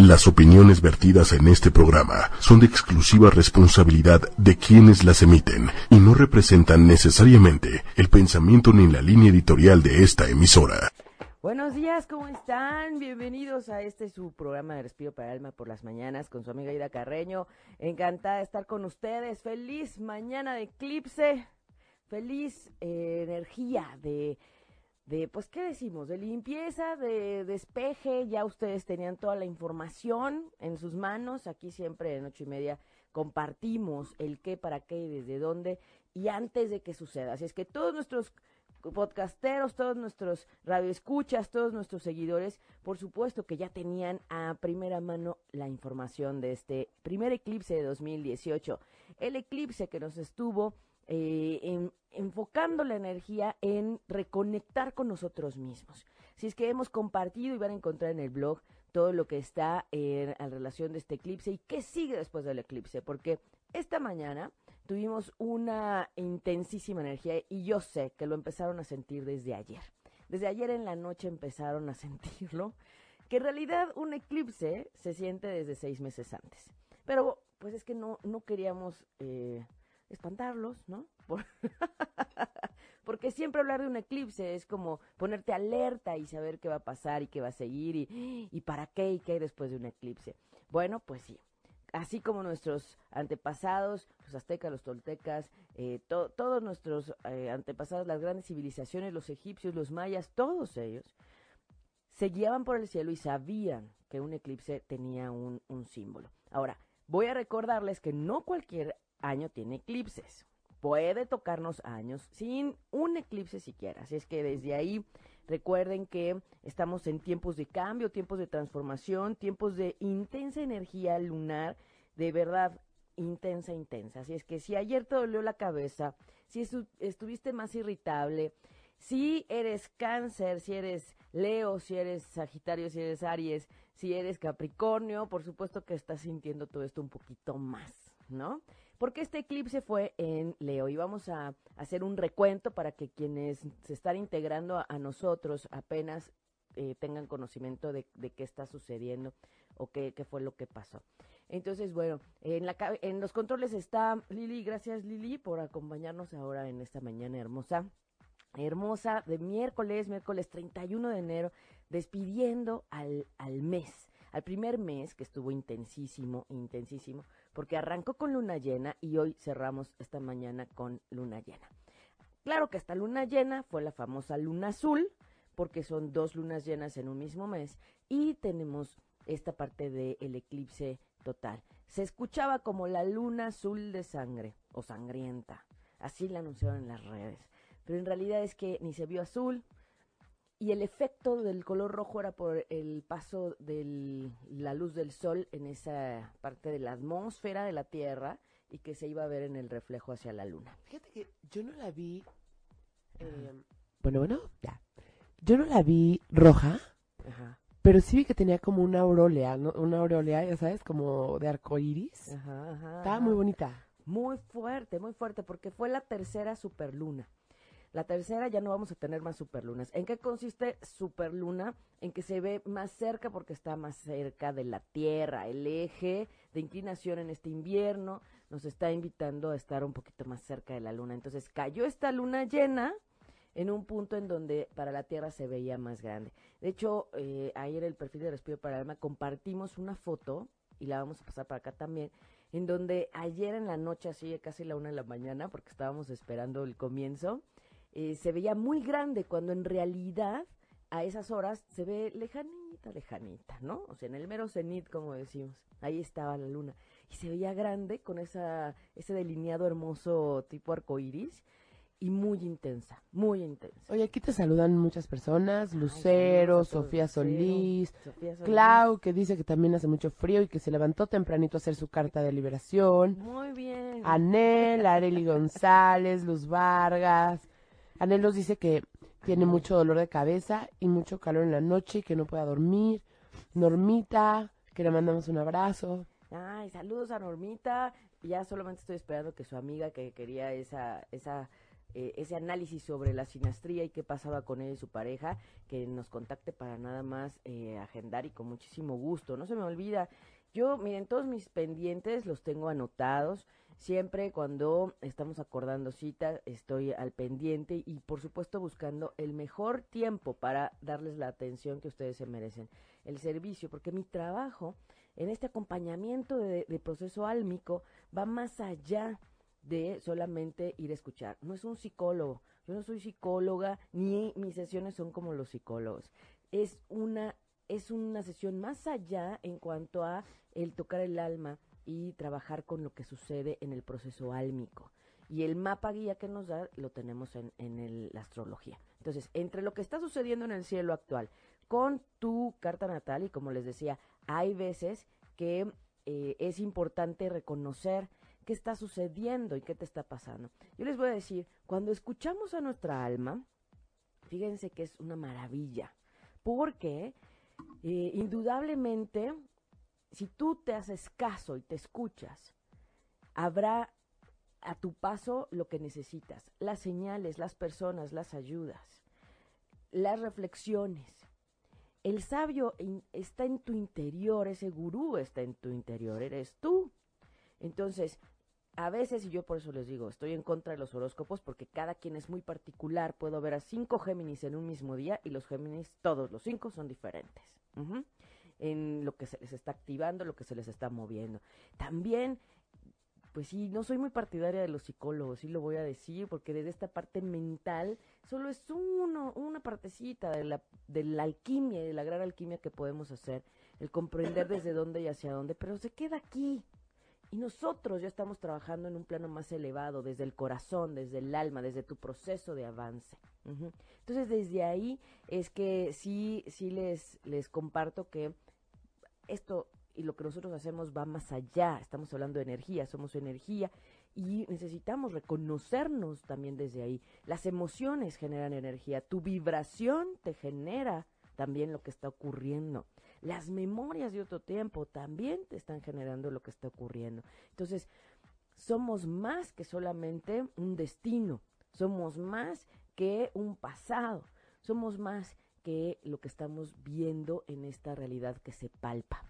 Las opiniones vertidas en este programa son de exclusiva responsabilidad de quienes las emiten y no representan necesariamente el pensamiento ni la línea editorial de esta emisora. Buenos días, ¿cómo están? Bienvenidos a este su programa de Respiro para el Alma por las mañanas con su amiga Ida Carreño. Encantada de estar con ustedes. Feliz mañana de eclipse. Feliz eh, energía de de, pues, ¿qué decimos? De limpieza, de despeje, ya ustedes tenían toda la información en sus manos, aquí siempre en ocho y media compartimos el qué, para qué y desde dónde, y antes de que suceda. Así es que todos nuestros podcasteros, todos nuestros radioescuchas, todos nuestros seguidores, por supuesto que ya tenían a primera mano la información de este primer eclipse de 2018. El eclipse que nos estuvo eh, enfocando la energía en reconectar con nosotros mismos. Si es que hemos compartido y van a encontrar en el blog todo lo que está en, relación de este eclipse y qué sigue después del eclipse, porque esta mañana tuvimos una intensísima energía y yo sé que lo empezaron a sentir desde ayer. Desde ayer en la noche empezaron a sentirlo, que en realidad un eclipse se siente desde seis meses antes. Pero pues es que no, no queríamos eh, espantarlos, ¿no? Porque siempre hablar de un eclipse es como ponerte alerta y saber qué va a pasar y qué va a seguir y, y para qué y qué hay después de un eclipse. Bueno, pues sí. Así como nuestros antepasados, los aztecas, los toltecas, eh, todos nuestros eh, antepasados, las grandes civilizaciones, los egipcios, los mayas, todos ellos, se guiaban por el cielo y sabían que un eclipse tenía un, un símbolo. Ahora, voy a recordarles que no cualquier año tiene eclipses. Puede tocarnos años sin un eclipse siquiera. Así es que desde ahí recuerden que estamos en tiempos de cambio, tiempos de transformación, tiempos de intensa energía lunar, de verdad intensa, intensa. Así es que si ayer te dolió la cabeza, si estuviste más irritable, si eres cáncer, si eres Leo, si eres Sagitario, si eres Aries, si eres Capricornio, por supuesto que estás sintiendo todo esto un poquito más, ¿no? Porque este eclipse fue en Leo. Y vamos a hacer un recuento para que quienes se están integrando a, nosotros apenas eh, tengan conocimiento de, qué está sucediendo o qué, fue lo que pasó. Entonces, bueno, en, los controles está Lili, gracias Lili por acompañarnos ahora en esta mañana hermosa, hermosa de miércoles, miércoles 31 de enero, despidiendo al mes, al primer mes que estuvo intensísimo, intensísimo, porque arrancó con luna llena y hoy cerramos esta mañana con luna llena. Claro que esta luna llena fue la famosa luna azul, porque son dos lunas llenas en un mismo mes, y tenemos esta parte del eclipse total. Se escuchaba como la luna azul de sangre o sangrienta, así la anunciaron en las redes, pero en realidad es que ni se vio azul, y el efecto del color rojo era por el paso de la luz del sol en esa parte de la atmósfera de la Tierra y que se iba a ver en el reflejo hacia la luna. Fíjate que yo no la vi. Eh, bueno, bueno, ya. Yo no la vi roja, Ajá. pero sí vi que tenía como una aureolea, ¿no? una aureolea, ya sabes, como de arco iris. Ajá, ajá, Estaba muy bonita. Muy fuerte, muy fuerte, porque fue la tercera superluna. La tercera ya no vamos a tener más superlunas. ¿En qué consiste superluna? En que se ve más cerca porque está más cerca de la Tierra. El eje de inclinación en este invierno nos está invitando a estar un poquito más cerca de la luna. Entonces cayó esta luna llena en un punto en donde para la Tierra se veía más grande. De hecho, eh, ayer el perfil de Respiro para el Alma compartimos una foto, y la vamos a pasar para acá también, en donde ayer en la noche, así casi la una de la mañana, porque estábamos esperando el comienzo, eh, se veía muy grande cuando en realidad a esas horas se ve lejanita, lejanita, ¿no? O sea, en el mero cenit, como decimos, ahí estaba la luna. Y se veía grande con esa, ese delineado hermoso tipo arcoíris y muy intensa, muy intensa. Oye, aquí te saludan muchas personas, Lucero, Sofía Solís, Clau, que dice que también hace mucho frío y que se levantó tempranito a hacer su carta de liberación. Muy bien. Anel, Areli González, Luz Vargas, Anelos dice que tiene mucho dolor de cabeza y mucho calor en la noche y que no pueda dormir. Normita, que le mandamos un abrazo. Ay, saludos a Normita. Ya solamente estoy esperando que su amiga que quería esa, esa eh, ese análisis sobre la sinastría y qué pasaba con él y su pareja, que nos contacte para nada más eh, agendar y con muchísimo gusto. No se me olvida, yo, miren, todos mis pendientes los tengo anotados. Siempre cuando estamos acordando cita, estoy al pendiente y por supuesto buscando el mejor tiempo para darles la atención que ustedes se merecen, el servicio, porque mi trabajo en este acompañamiento de, proceso álmico va más allá de solamente ir a escuchar. No es un psicólogo, yo no soy psicóloga, ni mis sesiones son como los psicólogos. Es una, es una sesión más allá en cuanto a el tocar el alma, y trabajar con lo que sucede en el proceso álmico. Y el mapa guía que nos da lo tenemos en, en la astrología. Entonces, entre lo que está sucediendo en el cielo actual con tu carta natal, y como les decía, hay veces que eh, es importante reconocer qué está sucediendo y qué te está pasando. Yo les voy a decir, cuando escuchamos a nuestra alma, fíjense que es una maravilla, porque eh, indudablemente si tú te haces caso y te escuchas, habrá a tu paso lo que necesitas, las señales, las personas, las ayudas, las reflexiones. El sabio está en tu interior, ese gurú está en tu interior, eres tú. Entonces, a veces, y yo por eso les digo, estoy en contra de los horóscopos porque cada quien es muy particular. Puedo ver a cinco Géminis en un mismo día y los Géminis, todos los cinco, son diferentes en lo que se les está activando, lo que se les está moviendo. También, pues sí, no soy muy partidaria de los psicólogos, sí lo voy a decir, porque desde esta parte mental solo es uno, una partecita de la, de la alquimia de la gran alquimia que podemos hacer, el comprender desde dónde y hacia dónde, pero se queda aquí. Y nosotros ya estamos trabajando en un plano más elevado, desde el corazón, desde el alma, desde tu proceso de avance. Entonces, desde ahí es que sí, sí les, les comparto que esto y lo que nosotros hacemos va más allá. Estamos hablando de energía, somos energía y necesitamos reconocernos también desde ahí. Las emociones generan energía, tu vibración te genera también lo que está ocurriendo. Las memorias de otro tiempo también te están generando lo que está ocurriendo. Entonces, somos más que solamente un destino, somos más que un pasado, somos más que lo que estamos viendo en esta realidad que se palpa.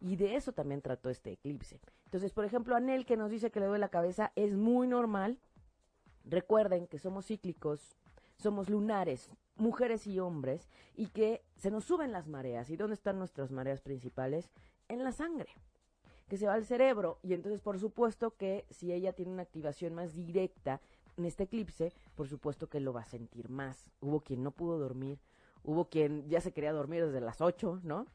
Y de eso también trató este eclipse. Entonces, por ejemplo, Anel que nos dice que le duele la cabeza es muy normal. Recuerden que somos cíclicos, somos lunares, mujeres y hombres, y que se nos suben las mareas. ¿Y dónde están nuestras mareas principales? En la sangre, que se va al cerebro. Y entonces, por supuesto que si ella tiene una activación más directa en este eclipse, por supuesto que lo va a sentir más. Hubo quien no pudo dormir, hubo quien ya se quería dormir desde las 8, ¿no?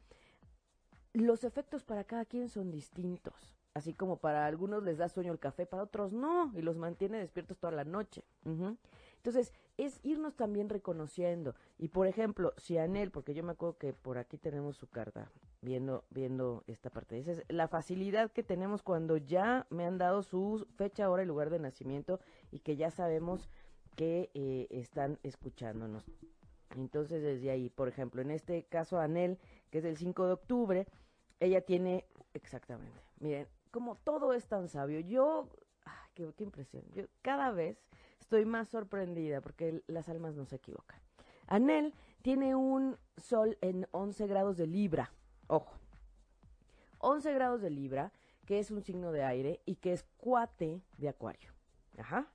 Los efectos para cada quien son distintos. Así como para algunos les da sueño el café, para otros no, y los mantiene despiertos toda la noche. Entonces, es irnos también reconociendo. Y por ejemplo, si Anel, porque yo me acuerdo que por aquí tenemos su carta, viendo, viendo esta parte, dice, es la facilidad que tenemos cuando ya me han dado su fecha, hora y lugar de nacimiento y que ya sabemos que eh, están escuchándonos. Entonces, desde ahí, por ejemplo, en este caso, Anel, que es el 5 de octubre, ella tiene, exactamente, miren, como todo es tan sabio, yo, qué, qué, impresión, yo cada vez estoy más sorprendida porque las almas no se equivocan. Anel tiene un sol en 11 grados de Libra, ojo, 11 grados de Libra, que es un signo de aire y que es cuate de Acuario. Ajá.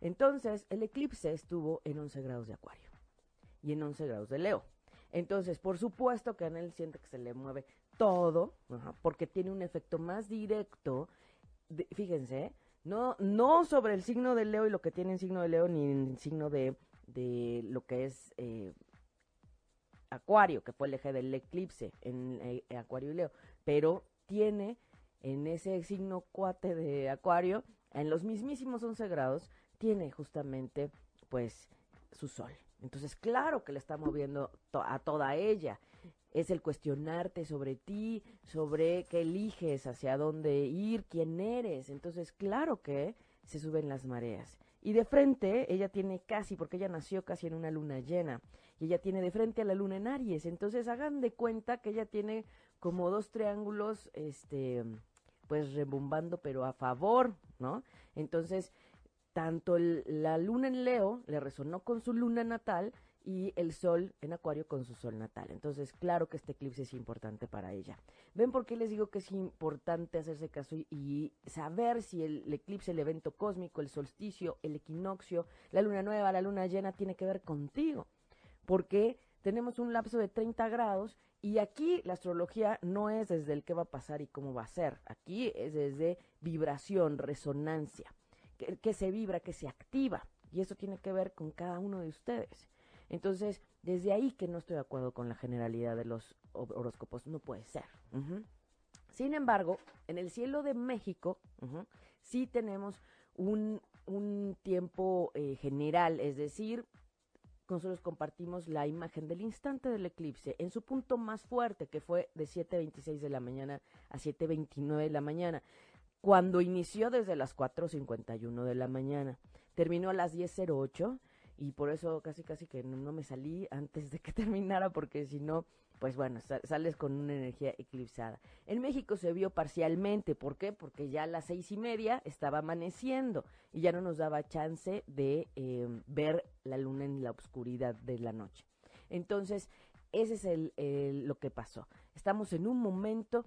Entonces, el eclipse estuvo en 11 grados de Acuario y en 11 grados de Leo. Entonces, por supuesto que él siente que se le mueve todo, porque tiene un efecto más directo, fíjense, no, no sobre el signo de Leo y lo que tiene en signo de Leo, ni en signo de, de lo que es eh, Acuario, que fue el eje del eclipse en eh, Acuario y Leo, pero tiene en ese signo cuate de Acuario, en los mismísimos 11 grados, tiene justamente pues su sol. Entonces, claro que le está moviendo a toda ella. Es el cuestionarte sobre ti, sobre qué eliges, hacia dónde ir, quién eres. Entonces, claro que se suben las mareas. Y de frente, ella tiene casi, porque ella nació casi en una luna llena, y ella tiene de frente a la luna en Aries. Entonces, hagan de cuenta que ella tiene como dos triángulos, este, pues rebumbando, pero a favor, ¿no? Entonces, tanto la luna en Leo le resonó con su luna natal y el sol en Acuario con su sol natal. Entonces, claro que este eclipse es importante para ella. ¿Ven por qué les digo que es importante hacerse caso y, saber si el, eclipse, el evento cósmico, el solsticio, el equinoccio, la luna nueva, la luna llena tiene que ver contigo? Porque tenemos un lapso de 30 grados y aquí la astrología no es desde el qué va a pasar y cómo va a ser. Aquí es desde vibración, resonancia que, se vibra, que se activa. Y eso tiene que ver con cada uno de ustedes. Entonces, desde ahí que no estoy de acuerdo con la generalidad de los horóscopos, no puede ser. Sin embargo, en el cielo de México sí tenemos un, tiempo eh, general, es decir, nosotros compartimos la imagen del instante del eclipse en su punto más fuerte, que fue de 7.26 de la mañana a 7.29 de la mañana cuando inició desde las 4.51 de la mañana. Terminó a las 10.08 y por eso casi casi que no, me salí antes de que terminara porque si no, pues bueno, sales con una energía eclipsada. En México se vio parcialmente, ¿por qué? Porque ya a las seis y media estaba amaneciendo y ya no nos daba chance de em, ver la luna en la oscuridad de la noche. Entonces, ese es el, lo que pasó. Estamos en un momento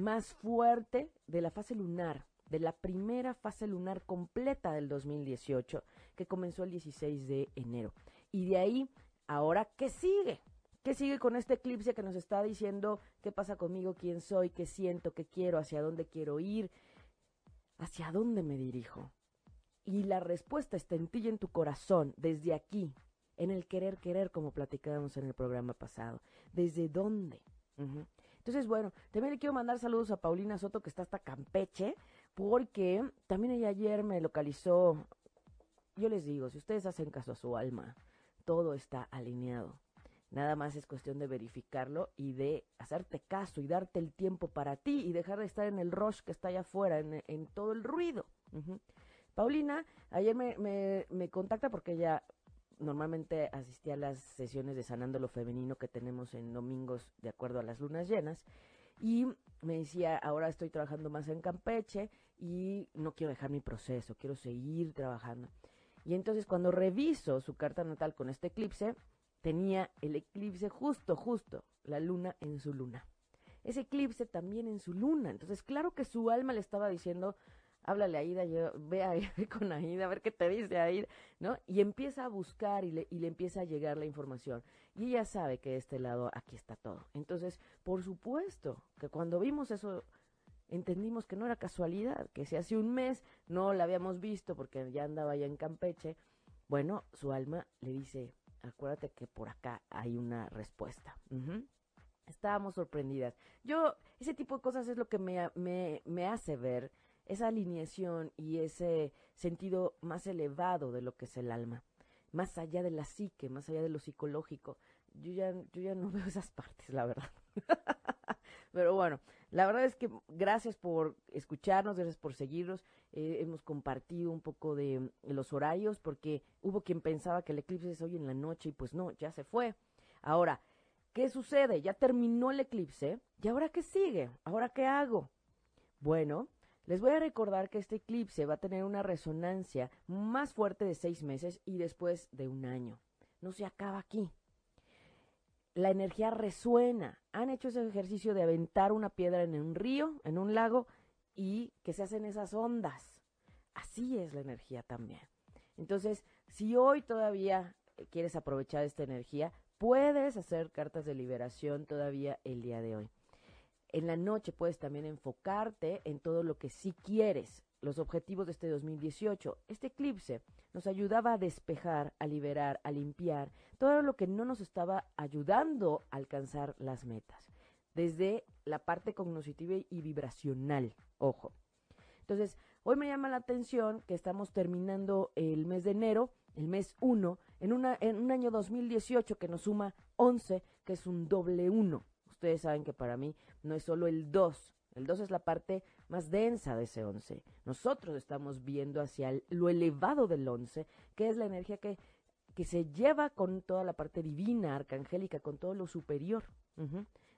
más fuerte de la fase lunar, de la primera fase lunar completa del 2018, que comenzó el 16 de enero. Y de ahí, ahora, ¿qué sigue? ¿Qué sigue con este eclipse que nos está diciendo qué pasa conmigo, quién soy, qué siento, qué quiero, hacia dónde quiero ir, hacia dónde me dirijo? Y la respuesta está en ti y en tu corazón, desde aquí, en el querer querer, como platicábamos en el programa pasado. ¿Desde dónde? Entonces, bueno, también le quiero mandar saludos a Paulina Soto, que está hasta Campeche, porque también ella ayer me localizó. Yo les digo, si ustedes hacen caso a su alma, todo está alineado. Nada más es cuestión de verificarlo y de hacerte caso y darte el tiempo para ti y dejar de estar en el rush que está allá afuera, en, todo el ruido. Paulina ayer me, me, me contacta porque ella normalmente asistía a las sesiones de Sanando lo Femenino que tenemos en domingos de acuerdo a las lunas llenas. Y me decía, ahora estoy trabajando más en Campeche y no quiero dejar mi proceso, quiero seguir trabajando. Y entonces cuando reviso su carta natal con este eclipse, tenía el eclipse justo, justo, la luna en su luna. Ese eclipse también en su luna. Entonces, claro que su alma le estaba diciendo, háblale a Aida, ve a con Aida, a ver qué te dice Aida, ¿no? Y empieza a buscar y le, y le empieza a llegar la información. Y ella sabe que de este lado aquí está todo. Entonces, por supuesto que cuando vimos eso, entendimos que no era casualidad, que si hace un mes no la habíamos visto porque ya andaba ya en Campeche, bueno, su alma le dice, acuérdate que por acá hay una respuesta. Estábamos sorprendidas. Yo, ese tipo de cosas es lo que me, me, me hace ver esa alineación y ese sentido más elevado de lo que es el alma, más allá de la psique, más allá de lo psicológico. Yo ya, yo ya no veo esas partes, la verdad. Pero bueno, la verdad es que gracias por escucharnos, gracias por seguirnos. Eh, hemos compartido un poco de, los horarios porque hubo quien pensaba que el eclipse es hoy en la noche y pues no, ya se fue. Ahora, ¿qué sucede? Ya terminó el eclipse y ahora qué sigue? ¿Ahora qué hago? Bueno, les voy a recordar que este eclipse va a tener una resonancia más fuerte de seis meses y después de un año. No se acaba aquí. La energía resuena. Han hecho ese ejercicio de aventar una piedra en un río, en un lago, y que se hacen esas ondas. Así es la energía también. Entonces, si hoy todavía quieres aprovechar esta energía, puedes hacer cartas de liberación todavía el día de hoy. En la noche puedes también enfocarte en todo lo que sí quieres, los objetivos de este 2018. Este eclipse nos ayudaba a despejar, a liberar, a limpiar todo lo que no nos estaba ayudando a alcanzar las metas, desde la parte cognitiva y vibracional, ojo. Entonces, hoy me llama la atención que estamos terminando el mes de enero, el mes 1, en, una, en un año 2018 que nos suma 11, que es un doble 1 ustedes saben que para mí no es solo el 2, el 2 es la parte más densa de ese 11. Nosotros estamos viendo hacia lo elevado del 11, que es la energía que, que se lleva con toda la parte divina, arcangélica, con todo lo superior.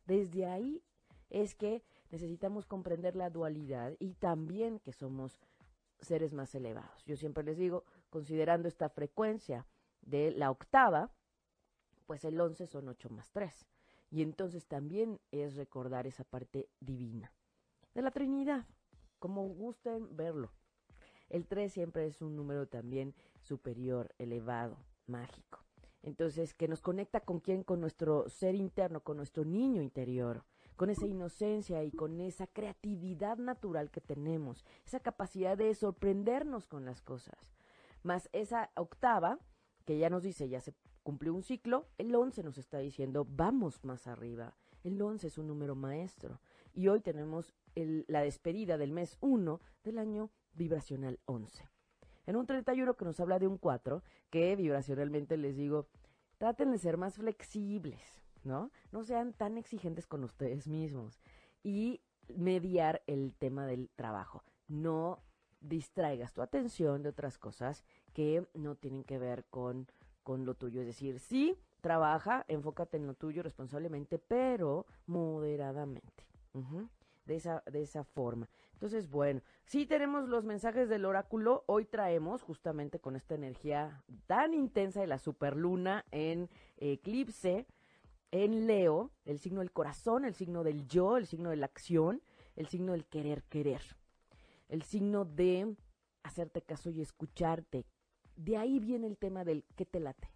Desde ahí es que necesitamos comprender la dualidad y también que somos seres más elevados. Yo siempre les digo, considerando esta frecuencia de la octava, pues el 11 son 8 más 3. Y entonces también es recordar esa parte divina de la Trinidad, como gusten verlo. El 3 siempre es un número también superior, elevado, mágico. Entonces, que nos conecta con quién, con nuestro ser interno, con nuestro niño interior, con esa inocencia y con esa creatividad natural que tenemos, esa capacidad de sorprendernos con las cosas. Más esa octava, que ya nos dice, ya se cumplió un ciclo, el 11 nos está diciendo, vamos más arriba. El 11 es un número maestro. Y hoy tenemos la despedida del mes 1 del año vibracional 11. En un 31 que nos habla de un 4, que vibracionalmente les digo, traten de ser más flexibles, ¿no? No sean tan exigentes con ustedes mismos. Y mediar el tema del trabajo. No distraigas tu atención de otras cosas que no tienen que ver con, con lo tuyo. Es decir, sí, trabaja, enfócate en lo tuyo responsablemente, pero moderadamente. de, esa, de esa forma. Entonces, bueno, sí tenemos los mensajes del oráculo. Hoy traemos justamente con esta energía tan intensa de la superluna en eclipse, en Leo, el signo del corazón, el signo del yo, el signo de la acción, el signo del querer querer, el signo de hacerte caso y escucharte. De ahí viene el tema del qué te late.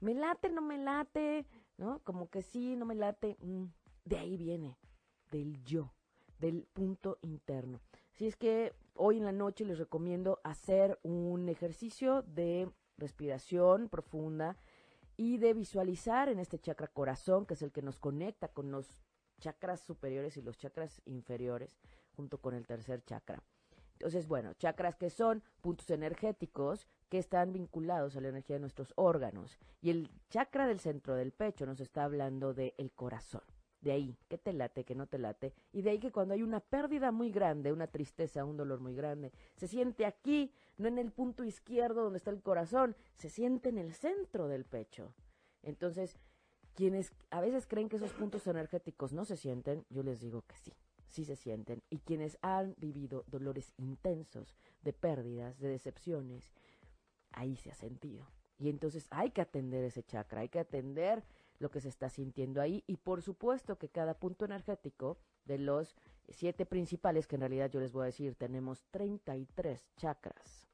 Me late, no me late, ¿no? Como que sí, no me late. Mm, de ahí viene, del yo, del punto interno. Así es que hoy en la noche les recomiendo hacer un ejercicio de respiración profunda y de visualizar en este chakra corazón, que es el que nos conecta con los chakras superiores y los chakras inferiores, junto con el tercer chakra. Entonces, bueno, chakras que son puntos energéticos que están vinculados a la energía de nuestros órganos. Y el chakra del centro del pecho nos está hablando del el corazón. De ahí, que te late, que no te late. Y de ahí que cuando hay una pérdida muy grande, una tristeza, un dolor muy grande, se siente aquí, no en el punto izquierdo donde está el corazón, se siente en el centro del pecho. Entonces, quienes a veces creen que esos puntos energéticos no se sienten, yo les digo que sí, sí se sienten. Y quienes han vivido dolores intensos de pérdidas, de decepciones, ahí se ha sentido. Y entonces hay que atender ese chakra, hay que atender lo que se está sintiendo ahí. Y por supuesto que cada punto energético de los siete principales, que en realidad yo les voy a decir, tenemos 33 chakras.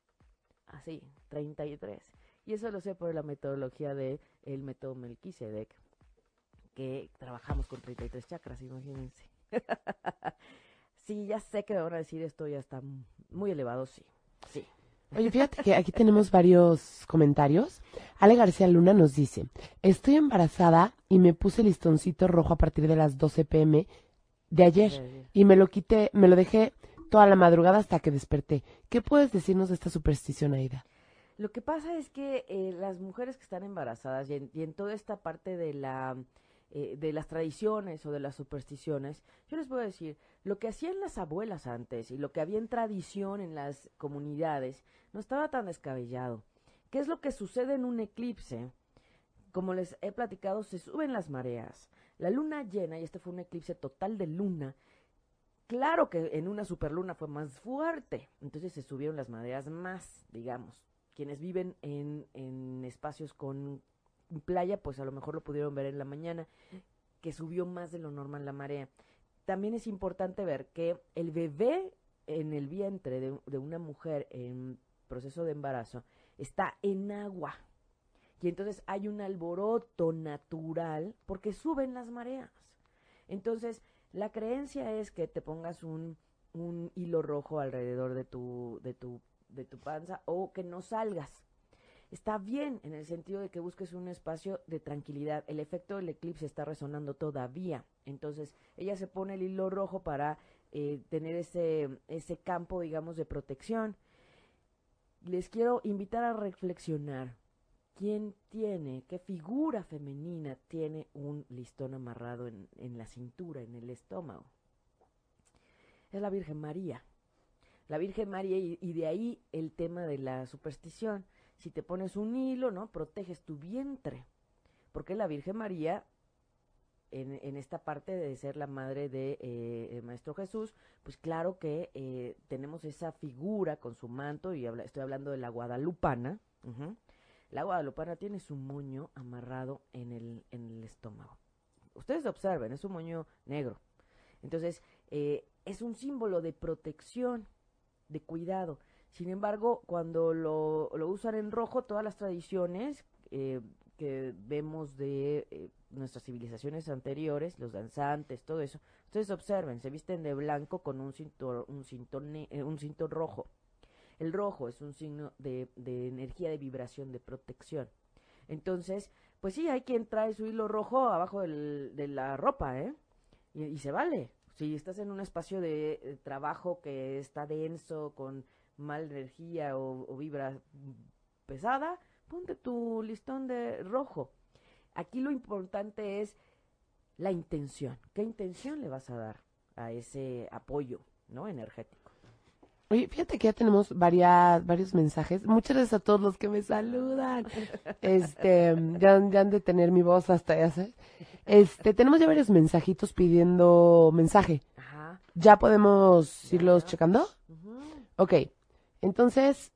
Así, 33. Y eso lo sé por la metodología de el método Melquisedec, que trabajamos con 33 chakras, imagínense. sí, ya sé que me van a decir esto ya está muy elevado, sí. Sí. Oye, fíjate que aquí tenemos varios comentarios. Ale García Luna nos dice, estoy embarazada y me puse listoncito rojo a partir de las 12 pm de ayer y me lo quité, me lo dejé toda la madrugada hasta que desperté. ¿Qué puedes decirnos de esta superstición, Aida? Lo que pasa es que eh, las mujeres que están embarazadas y en toda esta parte de la eh, de las tradiciones o de las supersticiones, yo les voy a decir, lo que hacían las abuelas antes y lo que había en tradición en las comunidades no estaba tan descabellado. ¿Qué es lo que sucede en un eclipse? Como les he platicado, se suben las mareas. La luna llena, y este fue un eclipse total de luna, claro que en una superluna fue más fuerte, entonces se subieron las mareas más, digamos. Quienes viven en, en espacios con playa, pues a lo mejor lo pudieron ver en la mañana, que subió más de lo normal la marea. También es importante ver que el bebé en el vientre de, de una mujer en proceso de embarazo está en agua. Y entonces hay un alboroto natural porque suben las mareas. Entonces, la creencia es que te pongas un, un hilo rojo alrededor de tu, de tu, de tu panza o que no salgas está bien en el sentido de que busques un espacio de tranquilidad. El efecto del eclipse está resonando todavía. Entonces, ella se pone el hilo rojo para eh, tener ese, ese campo, digamos, de protección. Les quiero invitar a reflexionar. ¿Quién tiene, qué figura femenina tiene un listón amarrado en, en la cintura, en el estómago? Es la Virgen María. La Virgen María y de ahí el tema de la superstición si te pones un hilo, ¿no? Proteges tu vientre. Porque la Virgen María en, esta parte de ser la madre de eh, Maestro Jesús, pues claro que eh, tenemos esa figura con su manto, y estoy hablando de la guadalupana. La guadalupana tiene su moño amarrado en el, estómago. Ustedes observen, es un moño negro. Entonces, eh, es un símbolo de protección, de cuidado. Sin embargo, cuando lo, lo usan en rojo, todas las tradiciones eh, que vemos de eh, nuestras civilizaciones anteriores, los danzantes, todo eso, ustedes observen, se visten de blanco con un cinturón, un cinturón, un cinturón rojo. El rojo es un signo de, de energía de vibración, de protección. Entonces, pues sí, hay quien trae su hilo rojo abajo de la ropa, ¿eh? Y, se vale. Si estás en un espacio de, eh, trabajo que está denso, con mal energía o, vibra pesada, ponte tu listón de rojo. Aquí lo importante es la intención. ¿Qué intención le vas a dar a ese apoyo, ¿no? Energético. Oye, fíjate que ya tenemos varias, varios mensajes. Muchas gracias a todos los que me saludan. Este, ya, ya han de tener mi voz hasta ya sé. Este, tenemos ya varios mensajitos pidiendo mensaje. Ajá. ¿Ya podemos irlos checando? Ok. Entonces,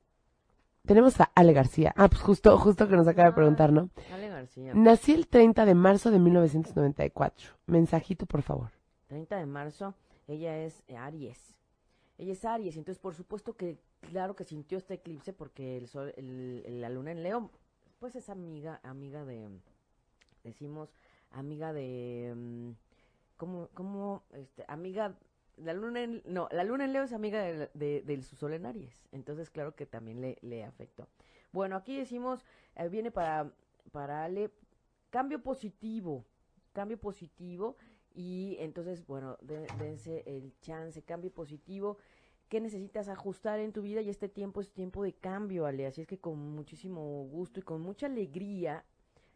tenemos a Ale García. Ah, pues justo, justo que nos acaba de preguntar, ¿no? Ale García. Nací el 30 de marzo de 1994. Mensajito, por favor. 30 de marzo, ella es Aries. Ella es Aries, entonces por supuesto que claro que sintió este eclipse porque el sol, el, la luna en Leo, pues es amiga, amiga de, decimos, amiga de, mm, ¿cómo, cómo, este, amiga, la luna en, no, la luna en Leo es amiga de, de, su sol en Aries, entonces claro que también le, le afectó. Bueno, aquí decimos, eh, viene para, para Ale, cambio positivo, cambio positivo, y entonces, bueno, dense el chance, cambio positivo. ¿Qué necesitas ajustar en tu vida? Y este tiempo es tiempo de cambio, Ale. Así es que con muchísimo gusto y con mucha alegría,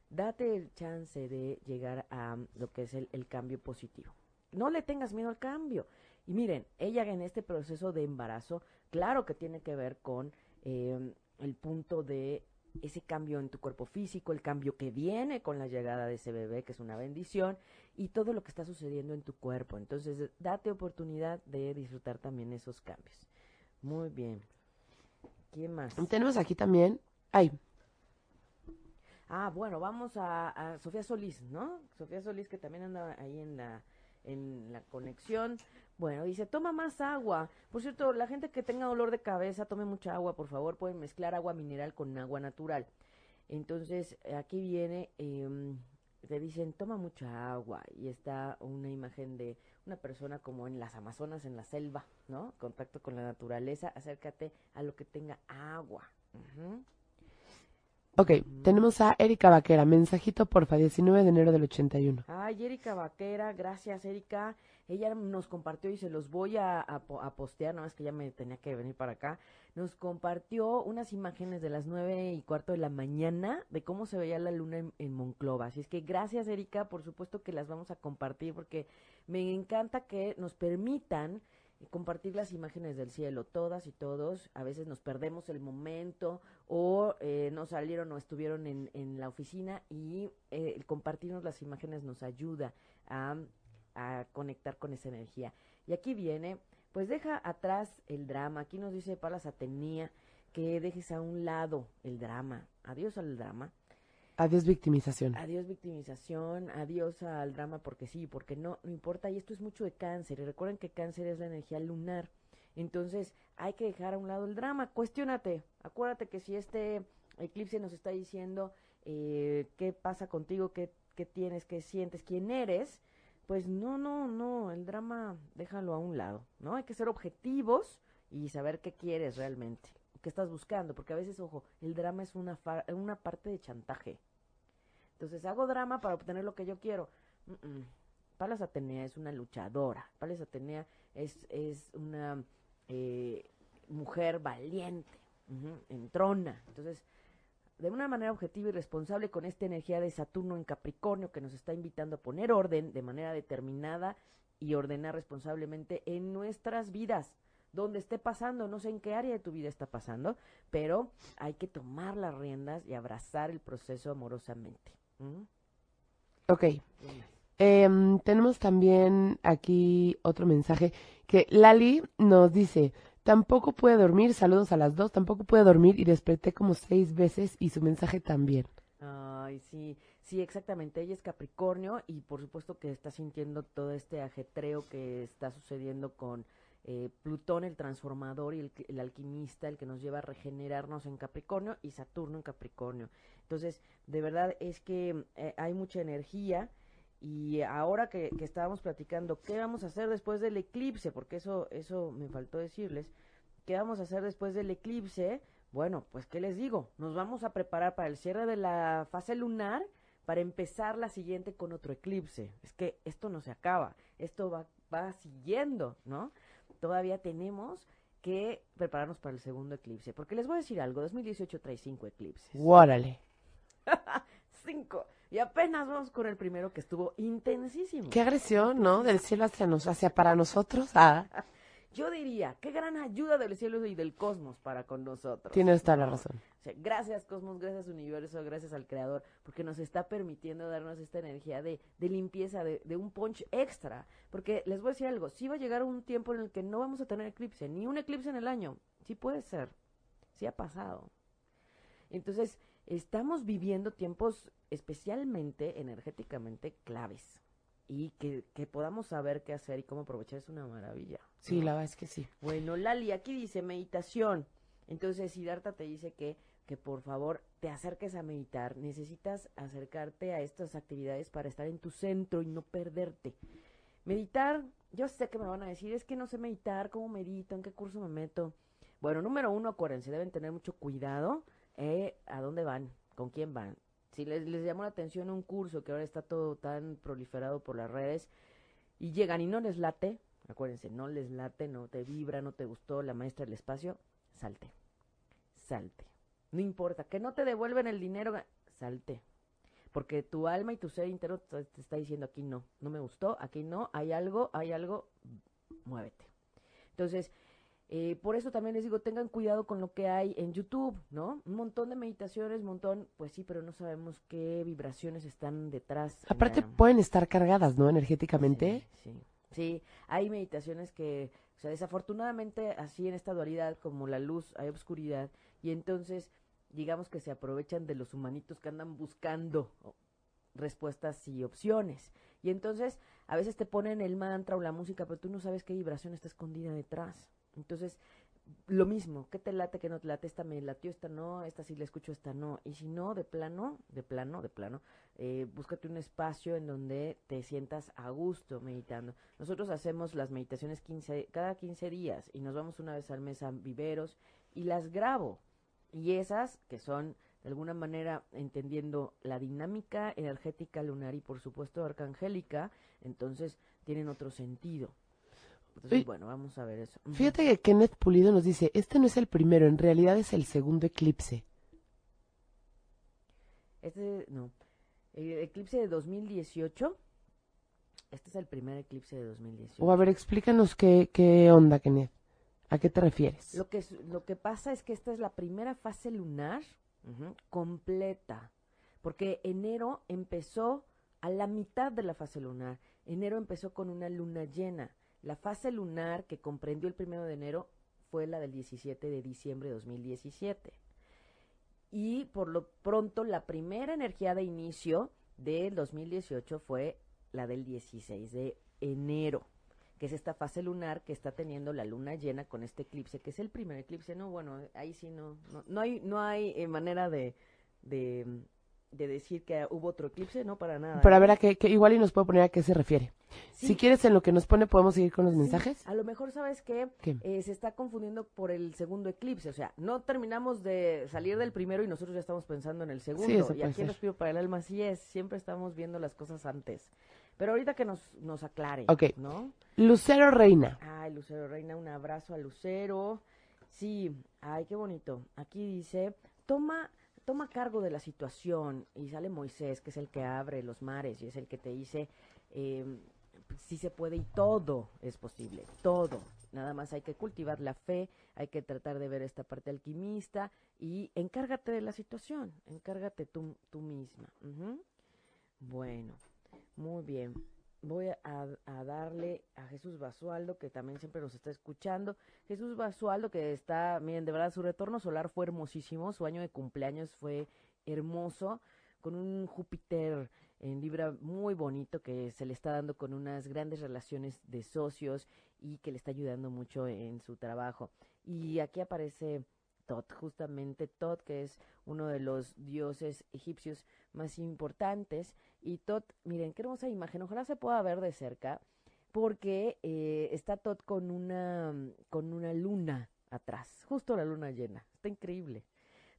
date el chance de llegar a lo que es el, cambio positivo. No le tengas miedo al cambio. Y miren, ella en este proceso de embarazo, claro que tiene que ver con eh, el punto de ese cambio en tu cuerpo físico, el cambio que viene con la llegada de ese bebé, que es una bendición, y todo lo que está sucediendo en tu cuerpo. Entonces, date oportunidad de disfrutar también esos cambios. Muy bien. ¿Quién más? Tenemos aquí también. Ay. Ah, bueno, vamos a, a Sofía Solís, ¿no? Sofía Solís, que también anda ahí en la, en la conexión. Bueno, dice, toma más agua. Por cierto, la gente que tenga dolor de cabeza, tome mucha agua, por favor. Pueden mezclar agua mineral con agua natural. Entonces, aquí viene, eh, te dicen, toma mucha agua. Y está una imagen de una persona como en las Amazonas, en la selva, ¿no? Contacto con la naturaleza. Acércate a lo que tenga agua. Ok, tenemos a Erika Vaquera. Mensajito, porfa, 19 de enero del 81. Ay, Erika Vaquera, gracias, Erika ella nos compartió y se los voy a, a, postear, no es que ya me tenía que venir para acá, nos compartió unas imágenes de las nueve y cuarto de la mañana de cómo se veía la luna en, Monclova. Así es que gracias Erika, por supuesto que las vamos a compartir porque me encanta que nos permitan compartir las imágenes del cielo, todas y todos. A veces nos perdemos el momento o eh, no salieron o estuvieron en, en la oficina y eh, compartirnos las imágenes nos ayuda a a conectar con esa energía. Y aquí viene, pues deja atrás el drama. Aquí nos dice Palas Atenía que dejes a un lado el drama. Adiós al drama. Adiós victimización. Adiós victimización, adiós al drama porque sí, porque no, no importa. Y esto es mucho de cáncer. Y recuerden que cáncer es la energía lunar. Entonces hay que dejar a un lado el drama. Cuestiónate. Acuérdate que si este eclipse nos está diciendo eh, qué pasa contigo, qué, qué tienes, qué sientes, quién eres, pues no, no, no, el drama déjalo a un lado, ¿no? Hay que ser objetivos y saber qué quieres realmente, qué estás buscando, porque a veces, ojo, el drama es una, una parte de chantaje. Entonces hago drama para obtener lo que yo quiero. Palas Atenea es una luchadora, Palas Atenea es, es una eh, mujer valiente, entrona. Entonces, de una manera objetiva y responsable con esta energía de Saturno en Capricornio que nos está invitando a poner orden de manera determinada y ordenar responsablemente en nuestras vidas. Donde esté pasando, no sé en qué área de tu vida está pasando, pero hay que tomar las riendas y abrazar el proceso amorosamente. Ok. Em, tenemos también aquí otro mensaje que Lali nos dice, tampoco puede dormir, saludos a las dos, tampoco puede dormir y desperté como seis veces y su mensaje también. Ay, sí, sí, exactamente. Ella es Capricornio y por supuesto que está sintiendo todo este ajetreo que está sucediendo con eh, Plutón, el transformador y el, alquimista, el que nos lleva a regenerarnos en Capricornio, y Saturno en Capricornio. Entonces, de verdad es que eh, hay mucha energía. Y ahora que, que, estábamos platicando, ¿qué vamos a hacer después del eclipse? Porque eso, eso me faltó decirles. ¿Qué vamos a hacer después del eclipse? Bueno, pues, ¿qué les digo? Nos vamos a preparar para el cierre de la fase lunar para empezar la siguiente con otro eclipse. Es que esto no se acaba, esto va, va siguiendo, ¿no? Todavía tenemos que prepararnos para el segundo eclipse. Porque les voy a decir algo, 2018 trae cinco eclipses. Guárale. cinco. Y apenas vamos con el primero que estuvo intensísimo. Qué agresión, ¿no? Del cielo hacia, nos, hacia para nosotros. Ah. Yo diría, qué gran ayuda del cielo y del cosmos para con nosotros. Tienes toda la razón. Gracias cosmos, gracias universo, gracias al creador, porque nos está permitiendo darnos esta energía de, de limpieza, de, de, un punch extra. Porque les voy a decir algo, sí va a llegar un tiempo en el que no vamos a tener eclipse, ni un eclipse en el año. Sí puede ser, sí ha pasado. Entonces, estamos viviendo tiempos especialmente energéticamente claves y que, que, podamos saber qué hacer y cómo aprovechar es una maravilla. Sí, la verdad es que sí. Bueno, Lali, aquí dice meditación. Entonces, Siddhartha te dice que, que por favor te acerques a meditar. Necesitas acercarte a estas actividades para estar en tu centro y no perderte. Meditar, yo sé que me van a decir, es que no sé meditar, ¿cómo medito? ¿En qué curso me meto? Bueno, número uno, acuérdense, deben tener mucho cuidado eh, a dónde van, con quién van si les, les llamó la atención un curso que ahora está todo tan proliferado por las redes y llegan y no les late, acuérdense, no les late, no te vibra, no te gustó la maestra del espacio, salte, salte. No importa, que no te devuelven el dinero, salte. Porque tu alma y tu ser interno te, está diciendo aquí no, no me gustó, aquí no, hay algo, hay algo, muévete. Entonces, eh, por eso también les digo, tengan cuidado con lo que hay en YouTube, ¿no? Un montón de meditaciones, un montón, pues sí, pero no sabemos qué vibraciones están detrás. Aparte pueden estar cargadas, ¿no? Energéticamente. Sí, sí, sí. Hay meditaciones que, o sea, desafortunadamente así en esta dualidad como la luz hay oscuridad y entonces digamos que se aprovechan de los humanitos que andan buscando respuestas y opciones. Y entonces a veces te ponen el mantra o la música, pero tú no sabes qué vibración está escondida detrás. Entonces, lo mismo, ¿qué te late, que no te late? Esta me latió, esta no, esta sí la escucho, esta no. Y si no, de plano, de plano, de plano, eh, búscate un espacio en donde te sientas a gusto meditando. Nosotros hacemos las meditaciones 15, cada 15 días y nos vamos una vez al mes a viveros y las grabo. Y esas, que son de alguna manera entendiendo la dinámica energética lunar y por supuesto arcangélica, entonces tienen otro sentido bueno, vamos a ver eso. Fíjate que Kenneth Pulido nos dice, este no es el primero, en realidad es el segundo eclipse. Este, no. El eclipse de 2018. Este es el primer eclipse de 2018. O a ver, explícanos qué, qué onda, Kenneth. ¿A qué te refieres? Lo que, lo que pasa es que esta es la primera fase lunar completa. Porque enero empezó a la mitad de la fase lunar. Enero empezó con una luna llena. La fase lunar que comprendió el primero de enero fue la del 17 de diciembre de 2017. Y por lo pronto la primera energía de inicio del 2018 fue la del 16 de enero, que es esta fase lunar que está teniendo la luna llena con este eclipse, que es el primer eclipse. No, bueno, ahí sí no, no, hay, no hay eh, manera de, de de decir que hubo otro eclipse, no para nada. Pero a ver, a qué, igual y nos puede poner a qué se refiere. Si quieres, en lo que nos pone, podemos seguir con los mensajes. A lo mejor, ¿sabes qué? Eh, se está confundiendo por el segundo eclipse. O sea, no terminamos de salir del primero y nosotros ya estamos pensando en el segundo. y aquí en Respiro para el Alma sí es. Siempre estamos viendo las cosas antes. Pero ahorita que nos, nos aclare, ¿no? Lucero Reina. Ay, Lucero Reina, un abrazo a Lucero. Sí, ay, qué bonito. Aquí dice, toma toma cargo de la situación y sale Moisés, que es el que abre los mares y es el que te dice, eh, sí se puede y todo es posible, todo. Nada más hay que cultivar la fe, hay que tratar de ver esta parte alquimista y encárgate de la situación, encárgate tú, tú misma. Bueno, Muy bien. Voy a, a, darle a Jesús Basualdo, que también siempre nos está escuchando. Jesús Basualdo, que está, miren, de verdad, su retorno solar fue hermosísimo. Su año de cumpleaños fue hermoso, con un Júpiter en Libra muy bonito que se le está dando con unas grandes relaciones de socios y que le está ayudando mucho en su trabajo. Y aquí aparece Tot, justamente Tot, que es uno de los dioses egipcios más importantes. Y Tot, miren, qué hermosa imagen, ojalá se pueda ver de cerca, porque eh, está Tot con una, con una luna atrás, justo la luna llena, está increíble.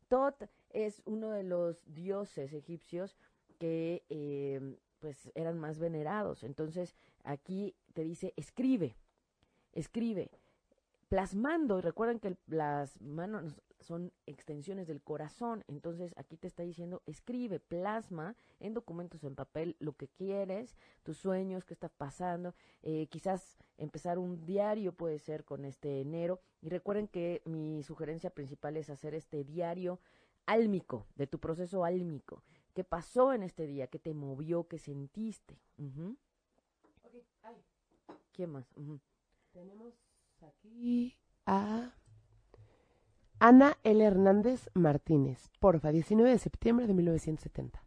Tot es uno de los dioses egipcios que eh, pues eran más venerados. Entonces aquí te dice, escribe, escribe, plasmando, y recuerden que las manos son extensiones del corazón, entonces aquí te está diciendo, escribe, plasma en documentos en papel lo que quieres, tus sueños, qué está pasando, eh, quizás empezar un diario puede ser con este enero, y recuerden que mi sugerencia principal es hacer este diario álmico, de tu proceso álmico. ¿Qué pasó en este día? ¿Qué te movió? ¿Qué sentiste? ¿Quién más? Tenemos aquí a Ana L. Hernández Martínez. Porfa, 19 de septiembre de 1970.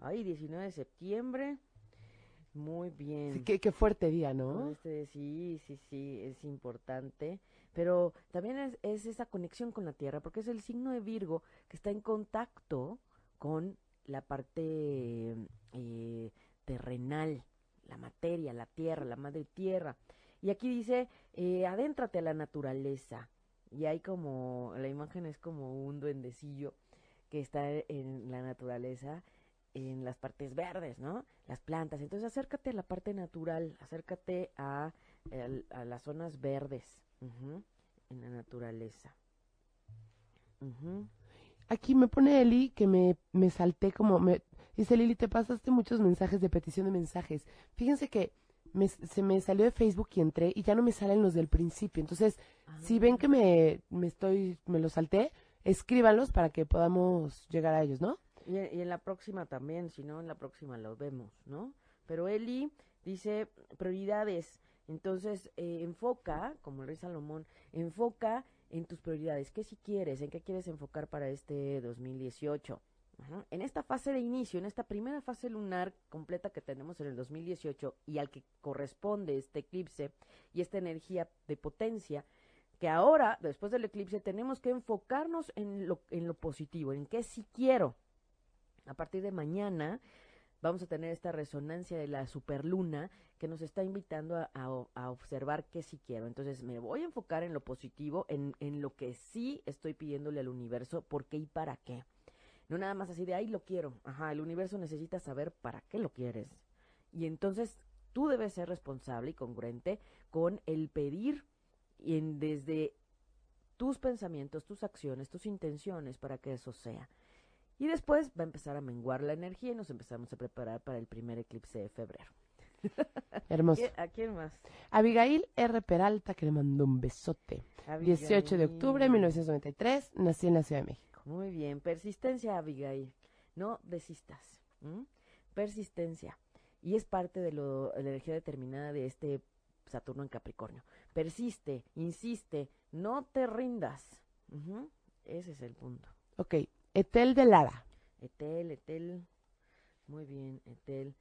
Ay, 19 de septiembre. Muy bien. qué, fuerte día, ¿no? Este, sí, sí, sí, es importante. Pero también es, es, esa conexión con la Tierra, porque es el signo de Virgo que está en contacto con la parte eh, terrenal, la materia, la Tierra, la madre Tierra. Y aquí dice, eh, adéntrate a la naturaleza. Y hay como, la imagen es como un duendecillo que está en la naturaleza en las partes verdes, ¿no? Las plantas. Entonces acércate a la parte natural, acércate a, las zonas verdes en la naturaleza. Aquí me pone Eli que me, me salté como... Dice Lili, te pasaste muchos mensajes de petición de mensajes. Fíjense que me, se me salió de Facebook y entré y ya no me salen los del principio. Entonces, si ven que me, me estoy, me los salté, escríbanlos para que podamos llegar a ellos, ¿no? Y, en la próxima también, si no, en la próxima los vemos, ¿no? Pero Eli dice prioridades. Entonces, eh, enfoca, como el rey Salomón, enfoca en tus prioridades. ¿Qué si quieres? ¿En qué quieres enfocar para este 2018? En esta fase de inicio, en esta primera fase lunar completa que tenemos en el 2018 y al que corresponde este eclipse y esta energía de potencia, que ahora, después del eclipse, tenemos que enfocarnos en lo, en lo positivo, en qué si quiero, a partir de mañana vamos a tener esta resonancia de la superluna que nos está invitando a, observar qué sí quiero. Entonces me voy a enfocar en lo positivo, en, en lo que sí estoy pidiéndole al universo, por qué y para qué. No nada más así de ahí lo quiero. Ajá, el universo necesita saber para qué lo quieres. Y entonces tú debes ser responsable y congruente con el pedir en, desde tus pensamientos, tus acciones, tus intenciones para que eso sea. Y después va a empezar a menguar la energía y nos empezamos a preparar para el primer eclipse de febrero. Hermoso. ¿A quién más? Abigail R. Peralta, que le mandó un besote. 18 de octubre de 1993, nací en la Ciudad de México. Muy bien. Persistencia, Abigail. No desistas. Persistencia. Y es parte de, lo, la energía determinada de este Saturno en Capricornio. Persiste, insiste, no te rindas. Ese es el punto. Ok, Etel de Lara. Etel, Etel. Muy bien, Etel.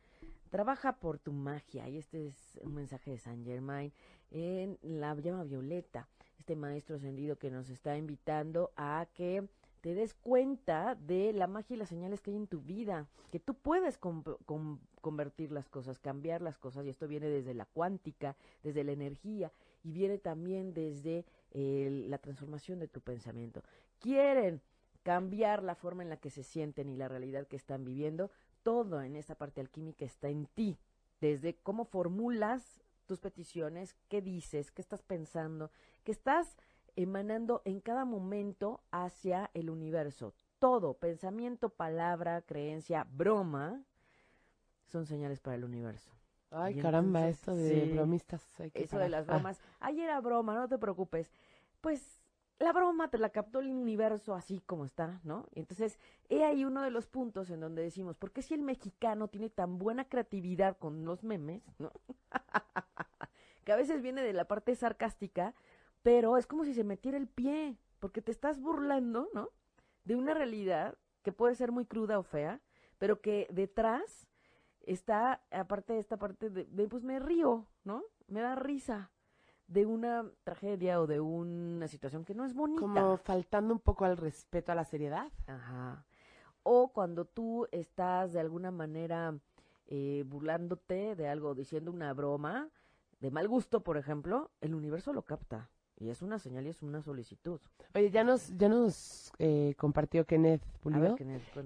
Trabaja por tu magia. Y este es un mensaje de Saint Germain en la llama violeta. Este maestro ascendido que nos está invitando a que te des cuenta de la magia y las señales que hay en tu vida, que tú puedes convertir las cosas, cambiar las cosas, y esto viene desde la cuántica, desde la energía, y viene también desde la transformación de tu pensamiento. Quieren cambiar la forma en la que se sienten y la realidad que están viviendo, todo en esa parte alquímica está en ti, desde cómo formulas tus peticiones, qué dices, qué estás pensando, qué estás emanando en cada momento hacia el universo. Todo, pensamiento, palabra, creencia, broma, son señales para el universo. Ay, caramba, esto de bromistas. eso de las bromas. Ay, era broma, no te preocupes. Pues la broma te la captó el universo así como está, ¿no? Entonces, he ahí uno de los puntos en donde decimos, ¿por qué si el mexicano tiene tan buena creatividad con los memes, ¿no? que a veces viene de la parte sarcástica, pero es como si se metiera el pie, porque te estás burlando, ¿no? De una realidad que puede ser muy cruda o fea, pero que detrás está, aparte de esta parte de, de pues me río, ¿no? Me da risa de una tragedia o de una situación que no es bonita. Como faltando un poco al respeto a la seriedad. Ajá. O cuando tú estás de alguna manera eh, burlándote de algo, diciendo una broma de mal gusto, por ejemplo, el universo lo capta. Y es una señal y es una solicitud. Oye, ya nos, ya nos eh, compartió Kenneth Pulido.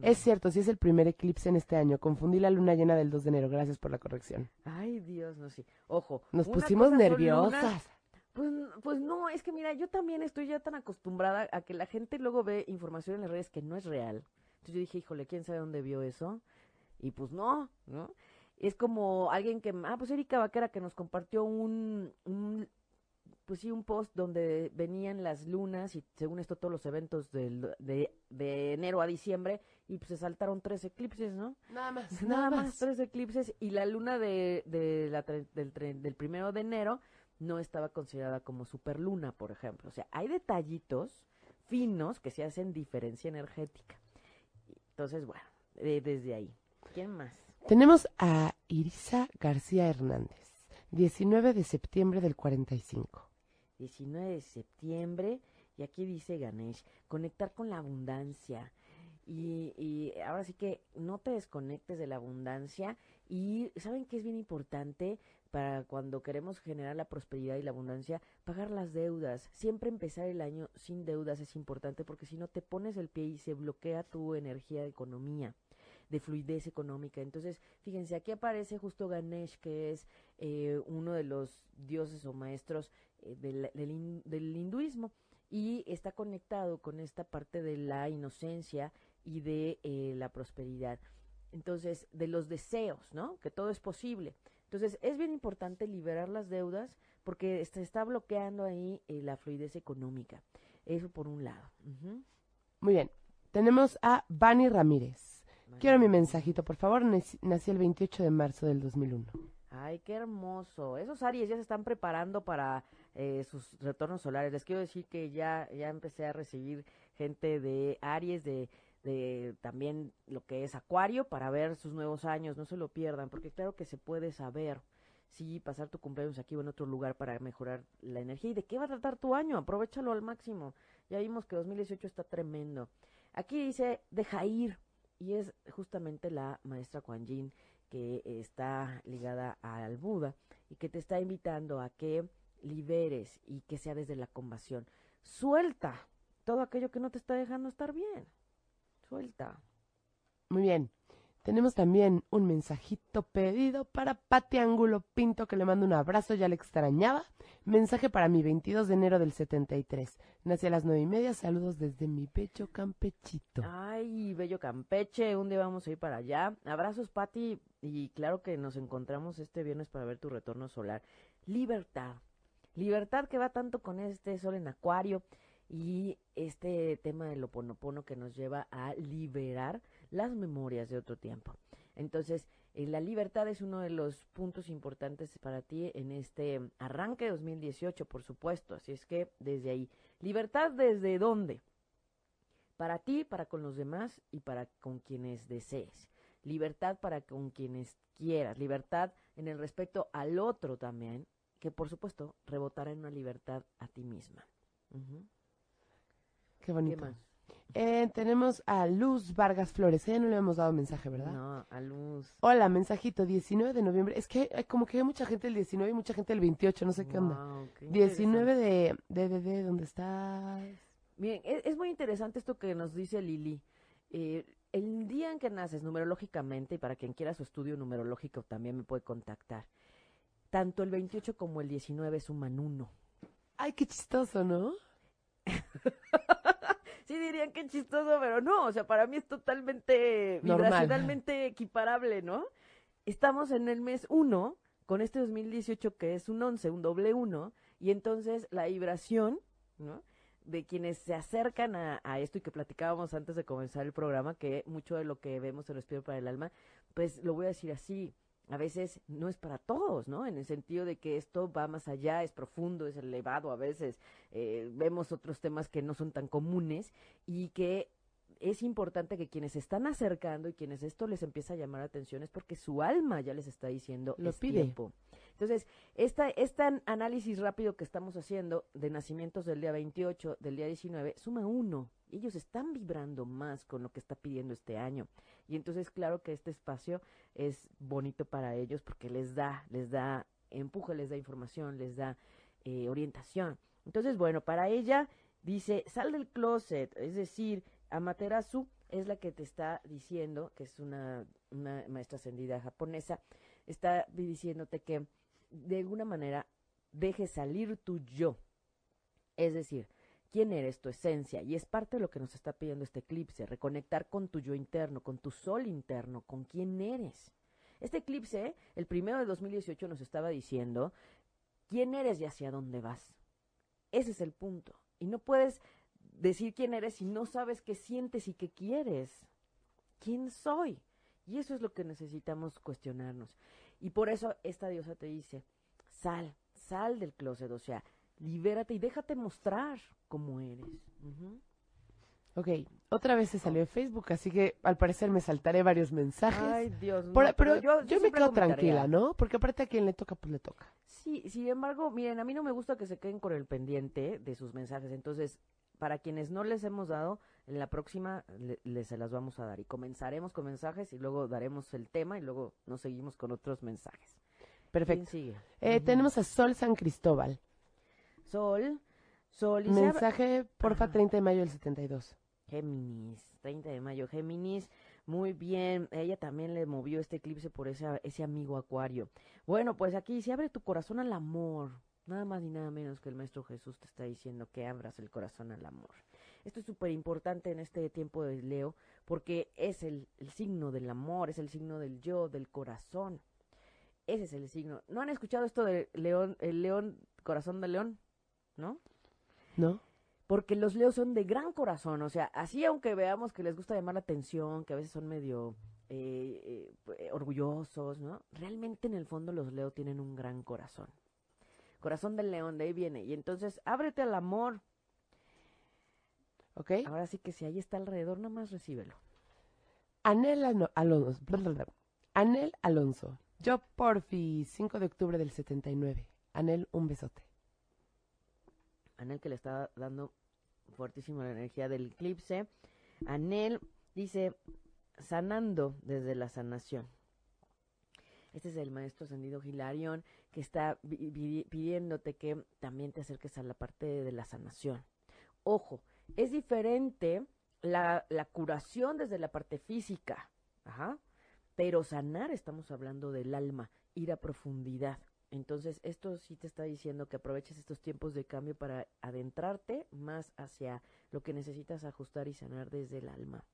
es cierto, sí es el primer eclipse en este año. Confundí la luna llena del 2 de enero. Gracias por la corrección. Ay, Dios, no sé. Ojo. Nos pusimos nerviosas. Pues, pues no, es que mira, yo también estoy ya tan acostumbrada a que la gente luego ve información en las redes que no es real. Entonces yo dije, híjole, ¿quién sabe dónde vio eso? Y pues no, ¿no? Es como alguien que, ah, pues Erika Vaquera que nos compartió un, un pues sí, un post donde venían las lunas y según esto todos los eventos del, de, de enero a diciembre y pues se saltaron tres eclipses, ¿no? Nada más. Nada, más. tres eclipses y la luna de, de la, del, del primero de enero no estaba considerada como superluna, por ejemplo. O sea, hay detallitos finos que se hacen diferencia energética. Entonces, bueno, desde ahí. ¿Quién más? Tenemos a Irisa García Hernández, 19 de septiembre del 45. 19 de septiembre, y aquí dice Ganesh, conectar con la abundancia. Y, y ahora sí que no te desconectes de la abundancia. Y saben que es bien importante para cuando queremos generar la prosperidad y la abundancia, pagar las deudas. Siempre empezar el año sin deudas es importante porque si no te pones el pie y se bloquea tu energía de economía de fluidez económica. Entonces, fíjense, aquí aparece justo Ganesh, que es eh, uno de los dioses o maestros eh, del, del, hinduismo y está conectado con esta parte de la inocencia y de eh, la prosperidad. Entonces, de los deseos, ¿no? Que todo es posible. Entonces, es bien importante liberar las deudas porque se está bloqueando ahí eh, la fluidez económica. Eso por un lado. Muy bien. Tenemos a Bani Ramírez. Quiero mi mensajito, por favor. Nací el 28 de marzo del 2001. Ay, qué hermoso. Esos Aries ya se están preparando para eh, sus retornos solares. Les quiero decir que ya, ya empecé a recibir gente de Aries, de de también lo que es Acuario para ver sus nuevos años, no se lo pierdan, porque claro que se puede saber si pasar tu cumpleaños aquí o en otro lugar para mejorar la energía. ¿Y de qué va a tratar tu año? Aprovechalo al máximo. Ya vimos que 2018 está tremendo. Aquí dice, deja ir. Y es justamente la maestra Kuan Yin que está ligada al Buda y que te está invitando a que liberes y que sea desde la compasión. Suelta todo aquello que no te está dejando estar bien. Suelta. Muy bien. Tenemos también un mensajito pedido para Pati Ángulo Pinto, que le mando un abrazo, ya le extrañaba. Mensaje para mi 22 de enero del 73. Nací a las nueve y media, saludos desde mi pecho campechito. Ay, bello Campeche, un día vamos a ir para allá. Abrazos, Pati, y claro que nos encontramos este viernes para ver tu retorno solar. Libertad. Libertad que va tanto con este sol en acuario y este tema del oponopono que nos lleva a liberar las memorias de otro tiempo. Entonces, eh, la libertad es uno de los puntos importantes para ti en este arranque de 2018, por supuesto. Así es que desde ahí, libertad desde dónde? Para ti, para con los demás y para con quienes desees. Libertad para con quienes quieras. Libertad en el respecto al otro también, que por supuesto rebotará en una libertad a ti misma. Qué bonito. Eh, tenemos a Luz Vargas Flores. Ella no le hemos dado mensaje, ¿verdad? No, a Luz. Hola, mensajito, 19 de noviembre. Es que hay, como que hay mucha gente el 19 y mucha gente el 28, no sé qué onda. 19 de, de, de, ¿dónde estás? Bien, es, muy interesante esto que nos dice Lili. Eh, el día en que naces numerológicamente, y para quien quiera su estudio numerológico también me puede contactar, tanto el 28 como el 19 suman uno. Ay, qué chistoso, ¿no? sí dirían que chistoso, pero no, o sea, para mí es totalmente vibracionalmente equiparable, ¿no? Estamos en el mes 1 con este 2018 que es un 11, un doble 1, y entonces la vibración, ¿no? de quienes se acercan a, a, esto y que platicábamos antes de comenzar el programa, que mucho de lo que vemos en Respiro para el Alma, pues lo voy a decir así, a veces no es para todos, ¿no? En el sentido de que esto va más allá, es profundo, es elevado, a veces eh, vemos otros temas que no son tan comunes y que es importante que quienes se están acercando y quienes esto les empieza a llamar la atención es porque su alma ya les está diciendo lo es pide. tiempo. Entonces, esta, este análisis rápido que estamos haciendo de nacimientos del día 28, del día 19, suma uno. Ellos están vibrando más con lo que está pidiendo este año. Y entonces, claro que este espacio es bonito para ellos porque les da, les da empuje, les da información, les da eh, orientación. Entonces, bueno, para ella dice, sal del closet, es decir, Amaterasu es la que te está diciendo, que es una, una maestra ascendida japonesa, está diciéndote que de alguna manera deje salir tu yo. Es decir, quién eres, tu esencia, y es parte de lo que nos está pidiendo este eclipse, reconectar con tu yo interno, con tu sol interno, con quién eres. Este eclipse, el primero de 2018, nos estaba diciendo quién eres y hacia dónde vas. Ese es el punto. Y no puedes decir quién eres si no sabes qué sientes y qué quieres. ¿Quién soy? Y eso es lo que necesitamos cuestionarnos. Y por eso esta diosa te dice, sal, sal del closet, o sea, libérate y déjate mostrar cómo eres. Ok, otra vez se salió de Facebook, así que al parecer me saltaré varios mensajes. Ay, Dios mío. pero, yo, me quedo tranquila, ¿no? Porque aparte a quien le toca, pues le toca. Sí, sin embargo, miren, a mí no me gusta que se queden con el pendiente de sus mensajes. Entonces, para quienes no les hemos dado, en la próxima les se las vamos a dar. Y comenzaremos con mensajes y luego daremos el tema y luego nos seguimos con otros mensajes. Perfecto. Eh, tenemos a Sol San Cristóbal. Sol, Sol. Y Mensaje, porfa, 30 de mayo del 72. Géminis, 30 de mayo, Géminis. Muy bien, ella también le movió este eclipse por ese, ese amigo acuario. Bueno, pues aquí se abre tu corazón al amor. Nada más ni nada menos que el Maestro Jesús te está diciendo que abras el corazón al amor. Esto es súper importante en este tiempo de Leo porque es el, el, signo del amor, es el signo del yo, del corazón. Ese es el signo. ¿No han escuchado esto de león, el león, corazón de león? ¿No? No. Porque los leos son de gran corazón, o sea, así aunque veamos que les gusta llamar la atención, que a veces son medio eh, eh, orgullosos, ¿no? Realmente en el fondo los leos tienen un gran corazón. Corazón del león, de ahí viene. Y entonces, ábrete al amor. ¿Ok? Ahora sí que si ahí está alrededor, nomás recíbelo. Anel Alonso. Anel Alonso. Yo, Porfi, 5 de octubre del 79. Anel, un besote. Anel que le está dando fuertísimo la energía del eclipse. Anel dice, sanando desde la sanación. Este es el maestro ascendido Gilarión que está pidiéndote que también te acerques a la parte de la sanación. Ojo, es diferente la, curación desde la parte física, ajá, pero sanar estamos hablando del alma, ir a profundidad. Entonces, esto sí te está diciendo que aproveches estos tiempos de cambio para adentrarte más hacia lo que necesitas ajustar y sanar desde el alma.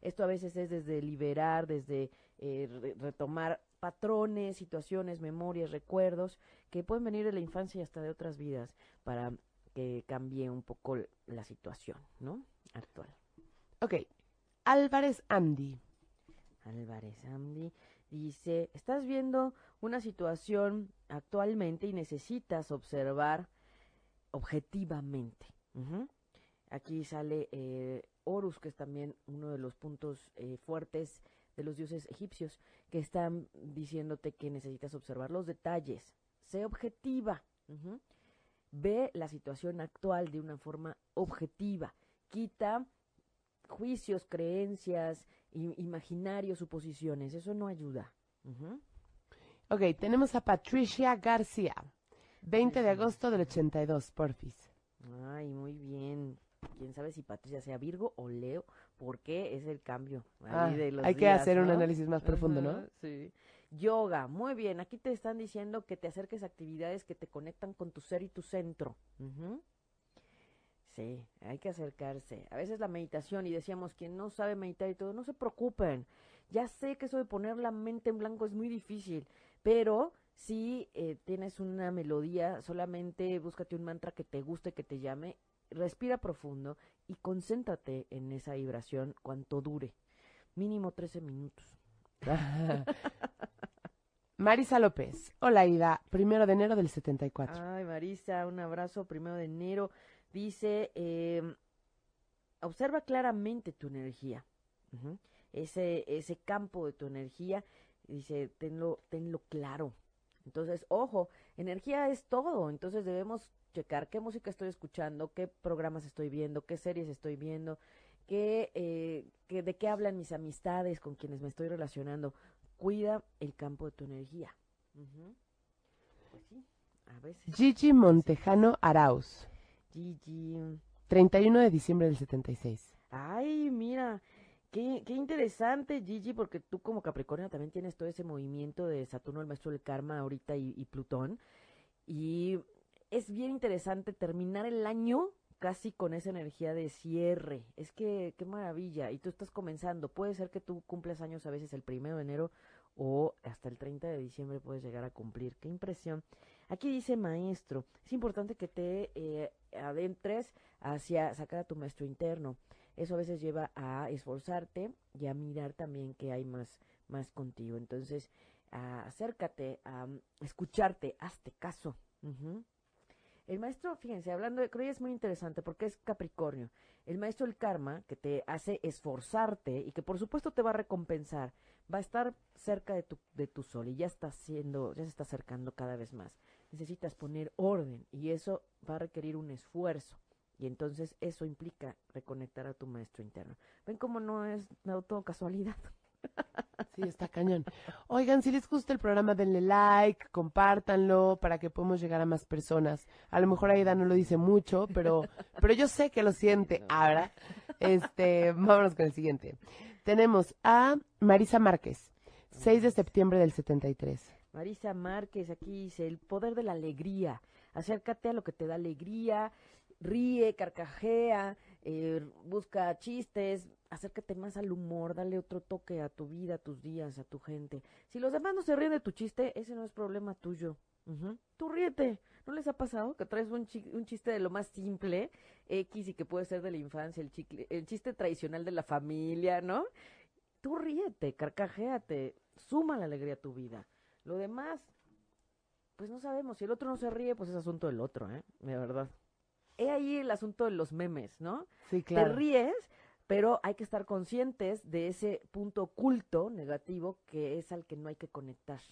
Esto a veces es desde liberar, desde eh, retomar patrones, situaciones, memorias, recuerdos que pueden venir de la infancia y hasta de otras vidas para que cambie un poco la situación, ¿no? Actual. Ok. Álvarez Andy. Álvarez Andy dice, estás viendo una situación actualmente y necesitas observar objetivamente. Aquí sale eh, Horus, que es también uno de los puntos eh, fuertes de los dioses egipcios, que están diciéndote que necesitas observar los detalles. Sé objetiva. Ve la situación actual de una forma objetiva. Quita juicios, creencias, imaginarios, suposiciones. Eso no ayuda. Ok, tenemos a Patricia García. 20 de agosto del 82, porfis. Ay, muy bien quién sabe si Patricia sea Virgo o Leo, porque es el cambio. Ah, hay que hacer un análisis más profundo, ¿no? Sí. Yoga, muy bien. Aquí te están diciendo que te acerques a actividades que te conectan con tu ser y tu centro. Sí, hay que acercarse. A veces la meditación, y decíamos, quien no sabe meditar y todo, no se preocupen. Ya sé que eso de poner la mente en blanco es muy difícil, pero Si eh, tienes una melodía, solamente búscate un mantra que te guste, que te llame, respira profundo y concéntrate en esa vibración cuanto dure. Mínimo 13 minutos. Marisa López. Hola, Ida. Primero de enero del 74. Ay, Marisa, un abrazo. Primero de enero. Dice, em, observa claramente tu energía. ese, ese campo de tu energía. Dice, tenlo, tenlo claro. Entonces, ojo, energía es todo. Entonces debemos checar qué música estoy escuchando, qué programas estoy viendo, qué series estoy viendo, qué, eh, de qué hablan mis amistades con quienes me estoy relacionando cuida el campo de tu energía. Pues sí, a veces. Gigi Montejano Arauz. Gigi. 31 de diciembre del 76. Ay, mira, qué, qué interesante, Gigi, porque tú como Capricornio también tienes todo ese movimiento de Saturno, el maestro del karma, ahorita y, y Plutón. Y es bien interesante terminar el año casi con esa energía de cierre. Es que, qué maravilla. Y tú estás comenzando. Puede ser que tú cumplas años a veces el primero de enero o hasta el 30 de diciembre puedes llegar a cumplir. Qué impresión. Aquí dice maestro. Es importante que te eh, adentres hacia sacar a tu maestro interno. Eso a veces lleva a esforzarte y a mirar también que hay más, más contigo. Entonces, acércate a escucharte, hazte caso. El maestro, fíjense, hablando de creo es muy interesante porque es Capricornio. El maestro del karma, que te hace esforzarte y que por supuesto te va a recompensar, va a estar cerca de tu, de tu sol y ya está haciendo, ya se está acercando cada vez más. Necesitas poner orden y eso va a requerir un esfuerzo. Y entonces eso implica reconectar a tu maestro interno. ¿Ven cómo no es no, todo casualidad? Sí, está cañón. Oigan, si les gusta el programa, denle like, compártanlo para que podamos llegar a más personas. A lo mejor Aida no lo dice mucho, pero, pero yo sé que lo siente. Ahora, este, vámonos con el siguiente. Tenemos a Marisa Márquez, 6 de septiembre del 73. Marisa Márquez, aquí dice, el poder de la alegría. Acércate a lo que te da alegría, ríe, carcajea, eh, busca chistes, acércate más al humor, dale otro toque a tu vida, a tus días, a tu gente. Si los demás no se ríen de tu chiste, ese no es problema tuyo. Tú ríete. ¿No les ha pasado que traes un, chiste de lo más simple, X, y que puede ser de la infancia, el, el chiste tradicional de la familia, ¿no? Tú ríete, carcajéate, suma la alegría a tu vida. Lo demás, pues no sabemos. Si el otro no se ríe, pues es asunto del otro, ¿eh? De verdad. He ahí el asunto de los memes, ¿no? Sí, claro. Te ríes, pero hay que estar conscientes de ese punto oculto negativo que es al que no hay que conectar.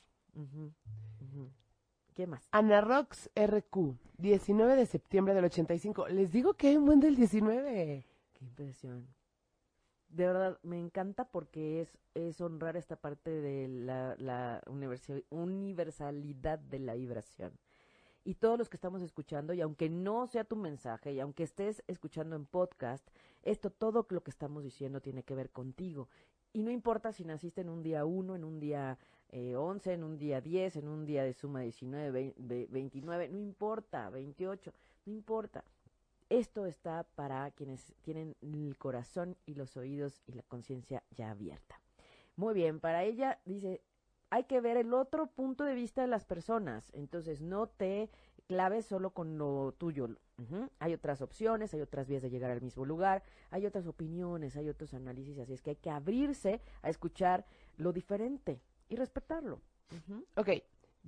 ¿Qué más? Ana Rox RQ, 19 de septiembre del 85. Les digo que hay un buen del 19. Qué impresión. De verdad, me encanta porque es, es honrar esta parte de la, la universalidad de la vibración y todos los que estamos escuchando, y aunque no sea tu mensaje, y aunque estés escuchando en podcast, esto, todo lo que estamos diciendo tiene que ver contigo. Y no importa si naciste en un día 1, en un día eh, 11, en un día 10, en un día de suma 19, 29, no importa, 28, no importa. Esto está para quienes tienen el corazón y los oídos y la conciencia ya abierta. Muy bien, para ella dice, hay que ver el otro punto de vista de las personas. Entonces, no te claves solo con lo tuyo. Hay otras opciones, hay otras vías de llegar al mismo lugar, hay otras opiniones, hay otros análisis, así es que hay que abrirse a escuchar lo diferente y respetarlo. Ok,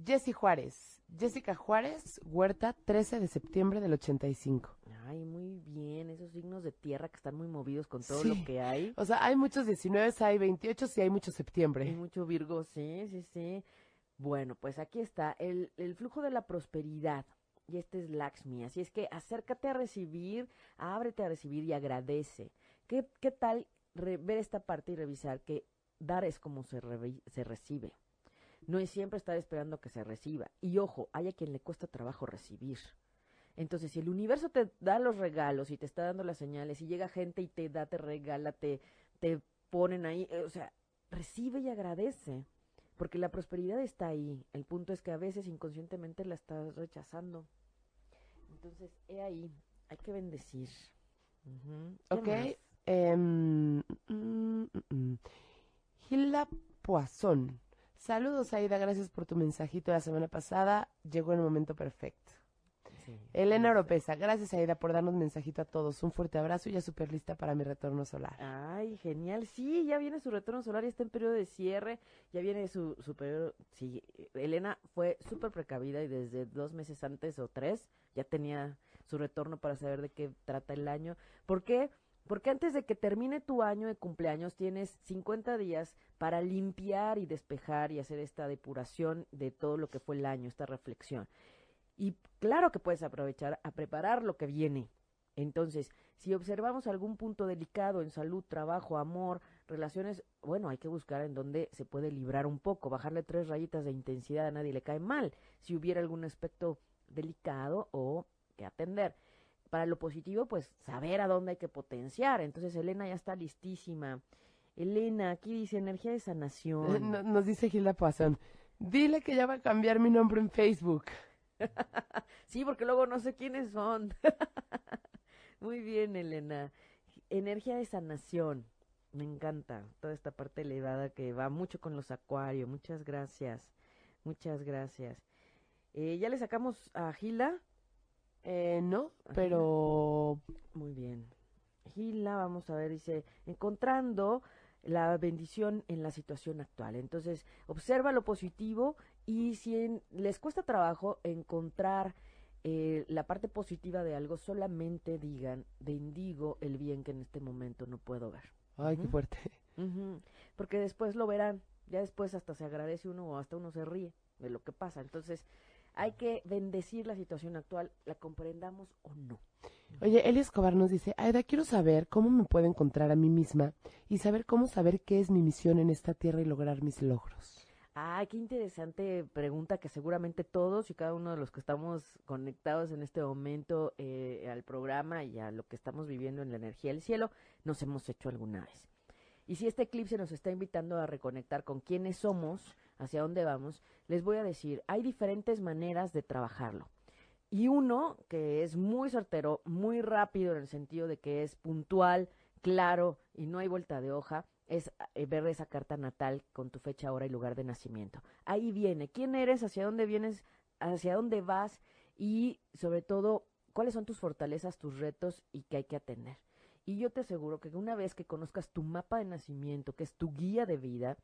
Jessy Juárez. Jessica Juárez, Huerta, 13 de septiembre del 85. Ay, muy bien, esos signos de tierra que están muy movidos con todo lo que hay. O sea, hay muchos 19, hay 28 y hay mucho septiembre. Hay mucho Virgo, sí, sí, sí. Bueno, pues aquí está el, el flujo de la prosperidad. Y este es Lakshmi. Así es que acércate a recibir, ábrete a recibir y agradece. ¿Qué, qué tal ver esta parte y revisar que dar es como se, se recibe? No es siempre estar esperando que se reciba. Y ojo, hay a quien le cuesta trabajo recibir. Entonces, si el universo te da los regalos y te está dando las señales y llega gente y te da, te regala, te, te ponen ahí, eh, o sea, recibe y agradece, porque la prosperidad está ahí. El punto es que a veces inconscientemente la estás rechazando. Entonces, he ahí, hay que bendecir. Ok. Poisson. Saludos, Aida, gracias por tu mensajito la semana pasada. Llegó el momento perfecto. Elena Oropesa, gracias Aida por darnos mensajito a todos. Un fuerte abrazo y ya súper lista para mi retorno solar. Ay, genial. Sí, ya viene su retorno solar, ya está en periodo de cierre, ya viene su, su periodo. Sí, Elena fue súper precavida y desde dos meses antes o tres ya tenía su retorno para saber de qué trata el año. ¿Por qué? Porque antes de que termine tu año de cumpleaños tienes 50 días para limpiar y despejar y hacer esta depuración de todo lo que fue el año, esta reflexión. Y claro que puedes aprovechar a preparar lo que viene. Entonces, si observamos algún punto delicado en salud, trabajo, amor, relaciones, bueno, hay que buscar en dónde se puede librar un poco, bajarle tres rayitas de intensidad a nadie le cae mal, si hubiera algún aspecto delicado o que atender. Para lo positivo, pues saber a dónde hay que potenciar. Entonces, Elena ya está listísima. Elena, aquí dice energía de sanación. Nos dice Gilda Poisson, dile que ya va a cambiar mi nombre en Facebook. sí, porque luego no sé quiénes son. Muy bien, Elena. Energía de sanación. Me encanta toda esta parte elevada que va mucho con los acuarios. Muchas gracias. Muchas gracias. Eh, ¿Ya le sacamos a Gila? Eh, no, pero... Muy bien. Gila, vamos a ver, dice, encontrando la bendición en la situación actual. Entonces, observa lo positivo y si les cuesta trabajo encontrar eh, la parte positiva de algo, solamente digan, bendigo el bien que en este momento no puedo ver. Ay, qué fuerte. Porque después lo verán, ya después hasta se agradece uno o hasta uno se ríe de lo que pasa. Entonces, hay que bendecir la situación actual, la comprendamos o no. Oye, Eli Escobar nos dice, Aida, quiero saber cómo me puedo encontrar a mí misma y saber cómo saber qué es mi misión en esta tierra y lograr mis logros. Ah, qué interesante pregunta que seguramente todos y cada uno de los que estamos conectados en este momento eh, al programa y a lo que estamos viviendo en la energía del cielo nos hemos hecho alguna vez. Y si este eclipse nos está invitando a reconectar con quiénes somos, hacia dónde vamos, les voy a decir, hay diferentes maneras de trabajarlo. Y uno que es muy certero, muy rápido en el sentido de que es puntual, claro y no hay vuelta de hoja, es eh, ver esa carta natal con tu fecha, hora y lugar de nacimiento. Ahí viene quién eres, hacia dónde vienes, hacia dónde vas y sobre todo cuáles son tus fortalezas, tus retos y qué hay que atender. Y yo te aseguro que una vez que conozcas tu mapa de nacimiento, que es tu guía de vida,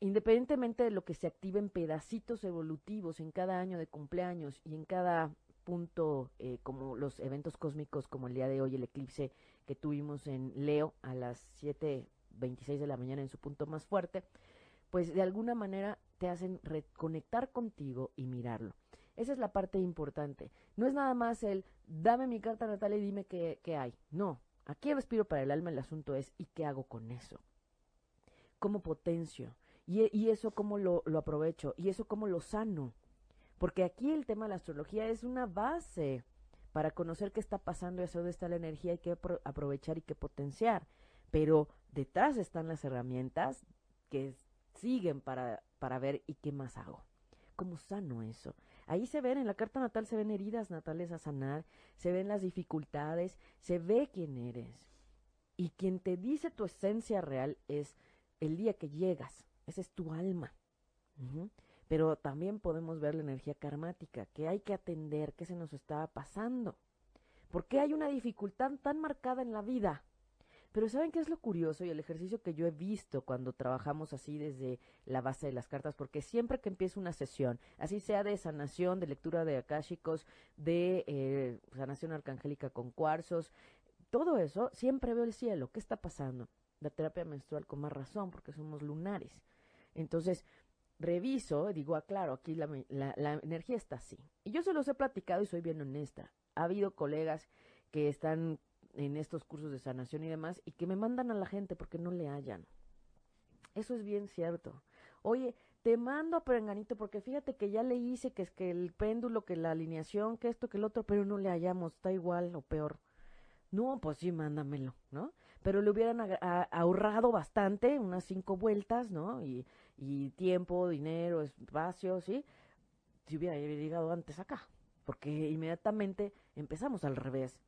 independientemente de lo que se active en pedacitos evolutivos en cada año de cumpleaños y en cada punto, eh, como los eventos cósmicos, como el día de hoy, el eclipse que tuvimos en Leo a las 7.26 de la mañana en su punto más fuerte, pues de alguna manera te hacen reconectar contigo y mirarlo. Esa es la parte importante. No es nada más el dame mi carta natal y dime qué, qué hay. No, aquí respiro para el alma, el asunto es ¿y qué hago con eso? ¿Cómo potencio? Y, eso cómo lo, aprovecho, y eso cómo lo sano. Porque aquí el tema de la astrología es una base para conocer qué está pasando y hacia dónde está la energía y qué aprovechar y qué potenciar. Pero detrás están las herramientas que siguen para, para ver y qué más hago. ¿Cómo sano eso? Ahí se ven, en la carta natal se ven heridas natales a sanar, se ven las dificultades, se ve quién eres. Y quien te dice tu esencia real es el día que llegas esa es tu alma. Pero también podemos ver la energía karmática, que hay que atender, qué se nos está pasando. ¿Por qué hay una dificultad tan marcada en la vida? Pero ¿saben qué es lo curioso y el ejercicio que yo he visto cuando trabajamos así desde la base de las cartas? Porque siempre que empiezo una sesión, así sea de sanación, de lectura de akáshicos, de eh, sanación arcangélica con cuarzos, todo eso, siempre veo el cielo. ¿Qué está pasando? La terapia menstrual con más razón, porque somos lunares. Entonces, reviso, digo, ah, claro, aquí la, la, energía está así. Y yo se los he platicado y soy bien honesta. Ha habido colegas que están en estos cursos de sanación y demás y que me mandan a la gente porque no le hallan. Eso es bien cierto. Oye, te mando a Perenganito porque fíjate que ya le hice que es que el péndulo, que la alineación, que esto, que el otro, pero no le hallamos, está igual o peor. No, pues sí, mándamelo, ¿no? Pero le hubieran ahorrado bastante, unas cinco vueltas, ¿no? Y, y tiempo, dinero, espacio, ¿sí? Si hubiera llegado antes acá, porque inmediatamente empezamos al revés.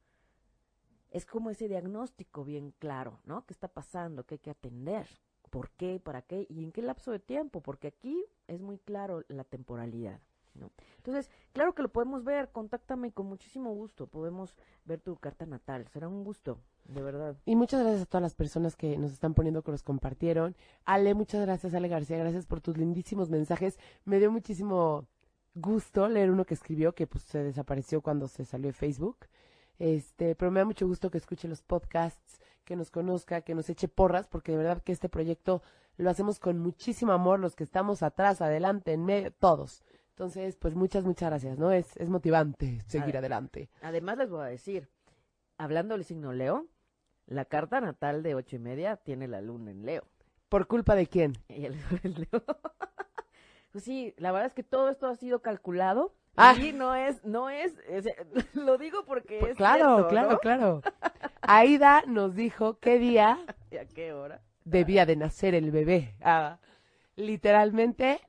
Es como ese diagnóstico bien claro, ¿no? ¿Qué está pasando? ¿Qué hay que atender? ¿Por qué? ¿Para qué? ¿Y en qué lapso de tiempo? Porque aquí es muy claro la temporalidad. ¿no? Entonces, claro que lo podemos ver, contáctame con muchísimo gusto, podemos ver tu carta natal, será un gusto, de verdad. Y muchas gracias a todas las personas que nos están poniendo, que los compartieron. Ale, muchas gracias, Ale García, gracias por tus lindísimos mensajes, me dio muchísimo gusto leer uno que escribió, que pues se desapareció cuando se salió de Facebook. Este, pero me da mucho gusto que escuche los podcasts, que nos conozca, que nos eche porras, porque de verdad que este proyecto lo hacemos con muchísimo amor, los que estamos atrás, adelante, en medio, todos. Entonces, pues muchas, muchas gracias, ¿no? Es, es motivante seguir adelante. Además les voy a decir, hablando del signo Leo, la carta natal de ocho y media tiene la luna en Leo. ¿Por culpa de quién? el Leo. pues sí, la verdad es que todo esto ha sido calculado Ah. no es, no es, lo digo porque pues es Claro, claro, claro. Aida nos dijo qué día ¿Y a qué hora debía de nacer el bebé. Ah, literalmente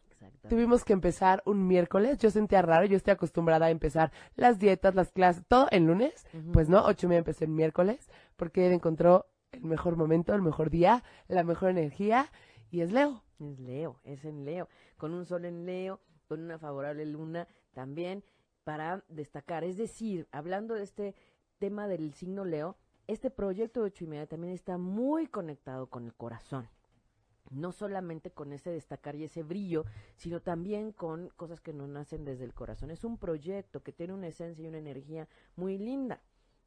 tuvimos que empezar un miércoles. Yo sentía raro, yo estoy acostumbrada a empezar las dietas, las clases, todo en lunes. Pues no, ocho y media empecé el miércoles porque él encontró el mejor momento, el mejor día, la mejor energía y es Leo. Es Leo, es en Leo, con un sol en Leo, con una favorable luna también para destacar. Es decir, hablando de este tema del signo Leo, este proyecto de ocho y media también está muy conectado con el corazón. No solamente con ese destacar y ese brillo, sino también con cosas que no nacen desde el corazón. Es un proyecto que tiene una esencia y una energía muy linda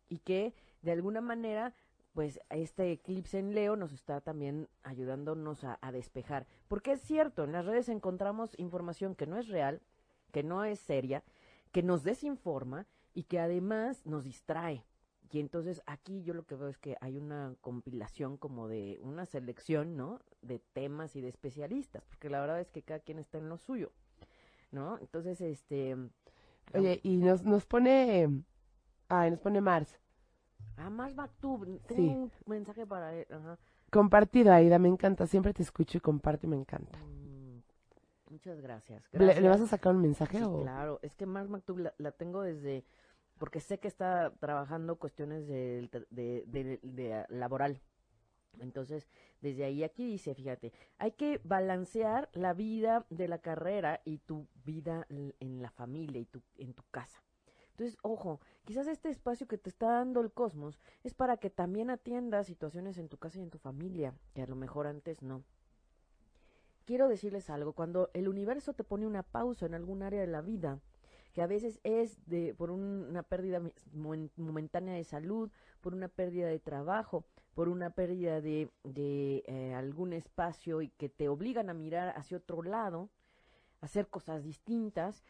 y que de alguna manera pues este eclipse en Leo nos está también ayudándonos a, a, despejar. Porque es cierto, en las redes encontramos información que no es real, que no es seria, que nos desinforma y que además nos distrae. Y entonces aquí yo lo que veo es que hay una compilación como de una selección, ¿no? De temas y de especialistas, porque la verdad es que cada quien está en lo suyo, ¿no? Entonces, este... Oye, y nos, nos pone... Ay, nos pone Mars. Ah, Mars Maktub. Tengo un mensaje para él. Ajá. Compartido, Aida, me encanta. Siempre te escucho y comparto y me encanta. Mm. Muchas gracias. ¿Le, vas a sacar un mensaje? o? Claro, es que Mark McTub la, tengo desde, porque sé que está trabajando cuestiones de, de, laboral. Entonces, desde ahí aquí dice, fíjate, hay que balancear la vida de la carrera y tu vida en la familia y tu, en tu casa. Entonces, ojo, quizás este espacio que te está dando el cosmos es para que también atiendas situaciones en tu casa y en tu familia, que a lo mejor antes no quiero decirles algo, cuando el universo te pone una pausa en algún área de la vida, que a veces es de por una pérdida momentánea de salud, por una pérdida de trabajo, por una pérdida de, de eh, algún espacio y que te obligan a mirar hacia otro lado, hacer cosas distintas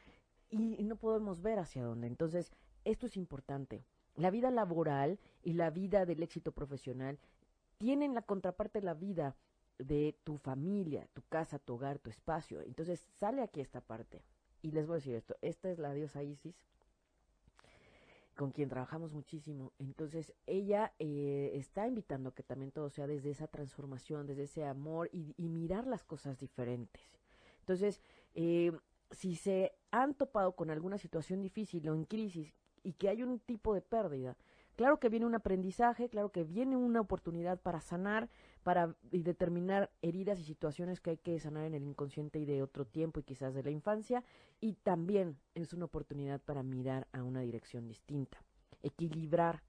y, y no podemos ver hacia dónde. Entonces, esto es importante. La vida laboral y la vida del éxito profesional tienen la contraparte de la vida de tu familia, tu casa, tu hogar, tu espacio. Entonces sale aquí esta parte. Y les voy a decir esto, esta es la diosa Isis, con quien trabajamos muchísimo. Entonces ella eh, está invitando que también todo sea desde esa transformación, desde ese amor y, mirar las cosas diferentes. Entonces, eh, si se han topado con alguna situación difícil o en crisis y que hay un tipo de pérdida, Claro que viene un aprendizaje, claro que viene una oportunidad para sanar, para determinar heridas y situaciones que hay que sanar en el inconsciente y de otro tiempo y quizás de la infancia, y también es una oportunidad para mirar a una dirección distinta, equilibrar.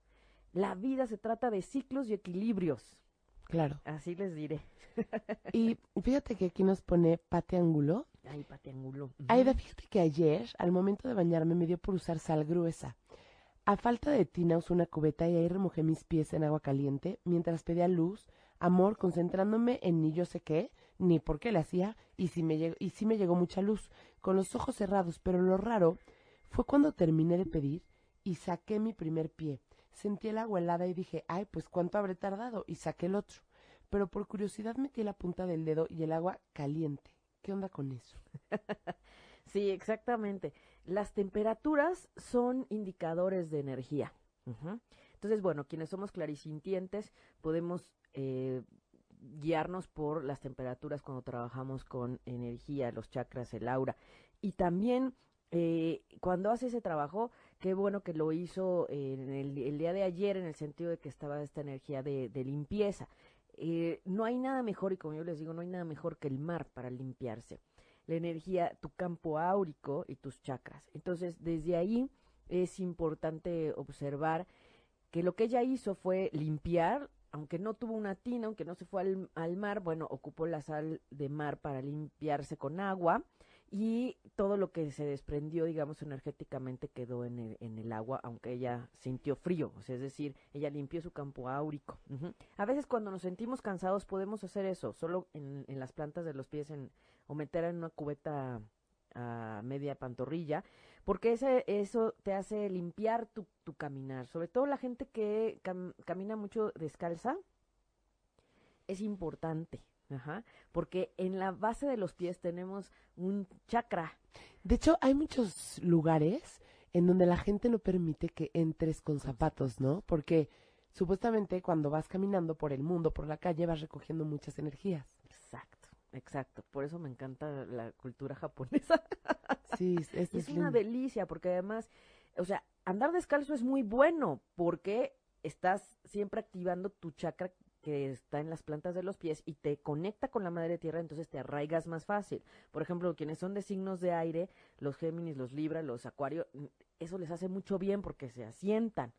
La vida se trata de ciclos y equilibrios. Claro. Así les diré. y fíjate que aquí nos pone Pate Angulo. Ay, Pate Angulo. Aida, fíjate que ayer, al momento de bañarme, me dio por usar sal gruesa. A falta de tina usé una cubeta y ahí remojé mis pies en agua caliente mientras pedía luz, amor, concentrándome en ni yo sé qué, ni por qué le hacía, y sí, me llegó, y sí me llegó mucha luz, con los ojos cerrados, pero lo raro fue cuando terminé de pedir y saqué mi primer pie. Sentí el agua helada y dije, ay, pues cuánto habré tardado, y saqué el otro. Pero por curiosidad metí la punta del dedo y el agua caliente. ¿Qué onda con eso? sí, exactamente. Las temperaturas son indicadores de energía. Entonces, bueno, quienes somos clarisintientes podemos eh, guiarnos por las temperaturas cuando trabajamos con energía, los chakras, el aura. Y también eh, cuando hace ese trabajo, qué bueno que lo hizo en el, día de ayer en el sentido de que estaba esta energía de, limpieza. eh, no hay nada mejor, y como yo les digo, no hay nada mejor que el mar para limpiarse. La energía, tu campo áurico y tus chakras. Entonces, desde ahí es importante observar que lo que ella hizo fue limpiar, aunque no tuvo una tina, aunque no se fue al, al mar, bueno, ocupó la sal de mar para limpiarse con agua y todo lo que se desprendió, digamos, energéticamente quedó en el, en el agua, aunque ella sintió frío, o sea, es decir, ella limpió su campo áurico. A veces cuando nos sentimos cansados podemos hacer eso, solo en, las plantas de los pies en, o meter en una cubeta a media pantorrilla, porque ese, eso te hace limpiar tu caminar, sobre todo la gente que camina mucho descalza, es importante, Ajá, porque en la base de los pies tenemos un chakra. De hecho, hay muchos lugares en donde la gente no permite que entres con zapatos, ¿no? Porque supuestamente cuando vas caminando por el mundo, por la calle, vas recogiendo muchas energías. Exacto, exacto. Por eso me encanta la cultura japonesa. Sí, es, es una delicia, porque además, o sea, andar descalzo es muy bueno, porque estás siempre activando tu chakra que está en las plantas de los pies y te conecta con la madre tierra, entonces te arraigas más fácil. Por ejemplo, quienes son de signos de aire, los Géminis, los Libra, los Acuario, eso les hace mucho bien porque se asientan.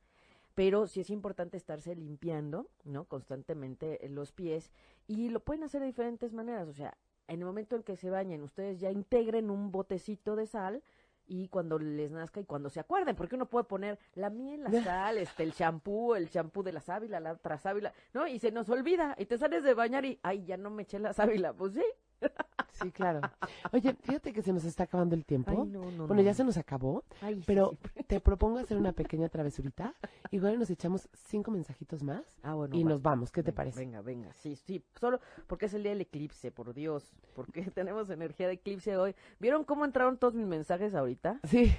Pero sí es importante estarse limpiando, ¿no? Constantemente los pies y lo pueden hacer de diferentes maneras. O sea, en el momento en que se bañen, ustedes ya integren un botecito de sal, y cuando les nazca y cuando se acuerden, porque uno puede poner la miel, la sal, este, el champú, el champú de la sábila, la otra sábila, ¿no? Y se nos olvida y te sales de bañar y, ay, ya no me eché la sábila, pues sí. Sí, claro. Oye, fíjate que se nos está acabando el tiempo. bueno, ya se nos acabó, pero te propongo hacer una pequeña travesurita. Igual nos echamos cinco mensajitos más ah, bueno, y nos vamos. ¿Qué te parece? Venga, venga. Sí, sí. Solo porque es el día del eclipse, por Dios. Porque tenemos energía de eclipse hoy. ¿Vieron cómo entraron todos mis mensajes ahorita? Sí.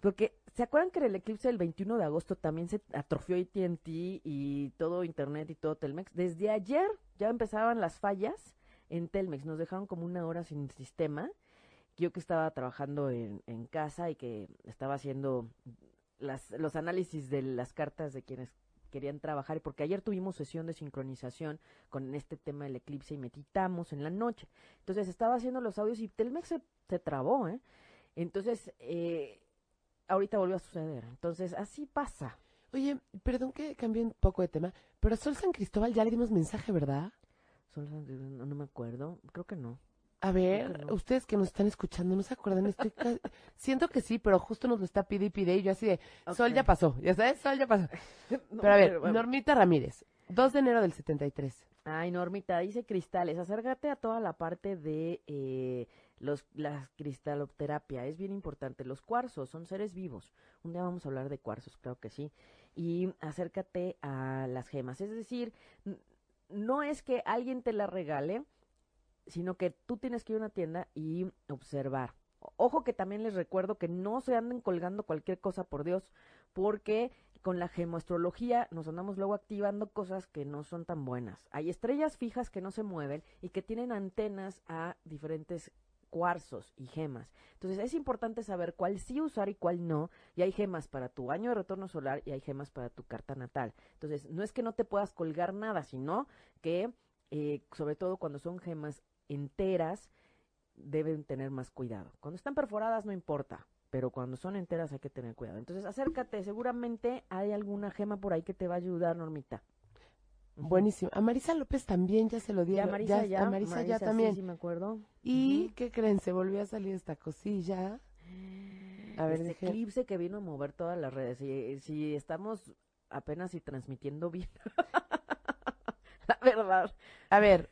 Porque, ¿se acuerdan que en el eclipse del 21 de agosto también se atrofió AT&T y todo Internet y todo Telmex? Desde ayer ya empezaban las fallas en Telmex. Nos dejaron como una hora sin sistema. Yo que estaba trabajando en, en casa y que estaba haciendo las, los análisis de las cartas de quienes querían trabajar, porque ayer tuvimos sesión de sincronización con este tema del eclipse y meditamos en la noche. Entonces estaba haciendo los audios y Telmex se, se trabó, ¿eh? Entonces, eh, ahorita volvió a suceder. Entonces, así pasa. Oye, perdón que cambie un poco de tema, pero a Sol San Cristóbal ya le dimos mensaje, ¿verdad? No, me acuerdo, creo que no. A ver, ustedes que nos están escuchando, ¿no se acuerdan? Estoy Siento que sí, pero justo nos lo está pide y pide y yo así de, Sol ya pasó, ya sabes, Sol ya pasó. pero a ver, Normita Ramírez, 2 de enero del 73. Ay, Normita, dice cristales, acércate a toda la parte de eh, los, la cristaloterapia, es bien importante. Los cuarzos son seres vivos. Un día vamos a hablar de cuarzos, creo que sí. Y acércate a las gemas, es decir, no es que alguien te la regale, sino que tú tienes que ir a una tienda y observar. Ojo que también les recuerdo que no se anden colgando cualquier cosa, por Dios, porque con la gemoastrología nos andamos luego activando cosas que no son tan buenas. Hay estrellas fijas que no se mueven y que tienen antenas a diferentes cuarzos y gemas. Entonces es importante saber cuál sí usar y cuál no. Y hay gemas para tu año de retorno solar y hay gemas para tu carta natal. Entonces no es que no te puedas colgar nada, sino que eh, sobre todo cuando son gemas enteras deben tener más cuidado. Cuando están perforadas no importa, pero cuando son enteras hay que tener cuidado. Entonces acércate, seguramente hay alguna gema por ahí que te va a ayudar, Normita. Buenísimo. A Marisa López también ya se lo dieron. Ya, Marisa ya. A Marisa, ya también. Sí, me acuerdo. ¿Y qué creen? Se volvió a salir esta cosilla. A ver, este eclipse que vino a mover todas las redes. Si, si estamos apenas y transmitiendo bien. La verdad. A ver,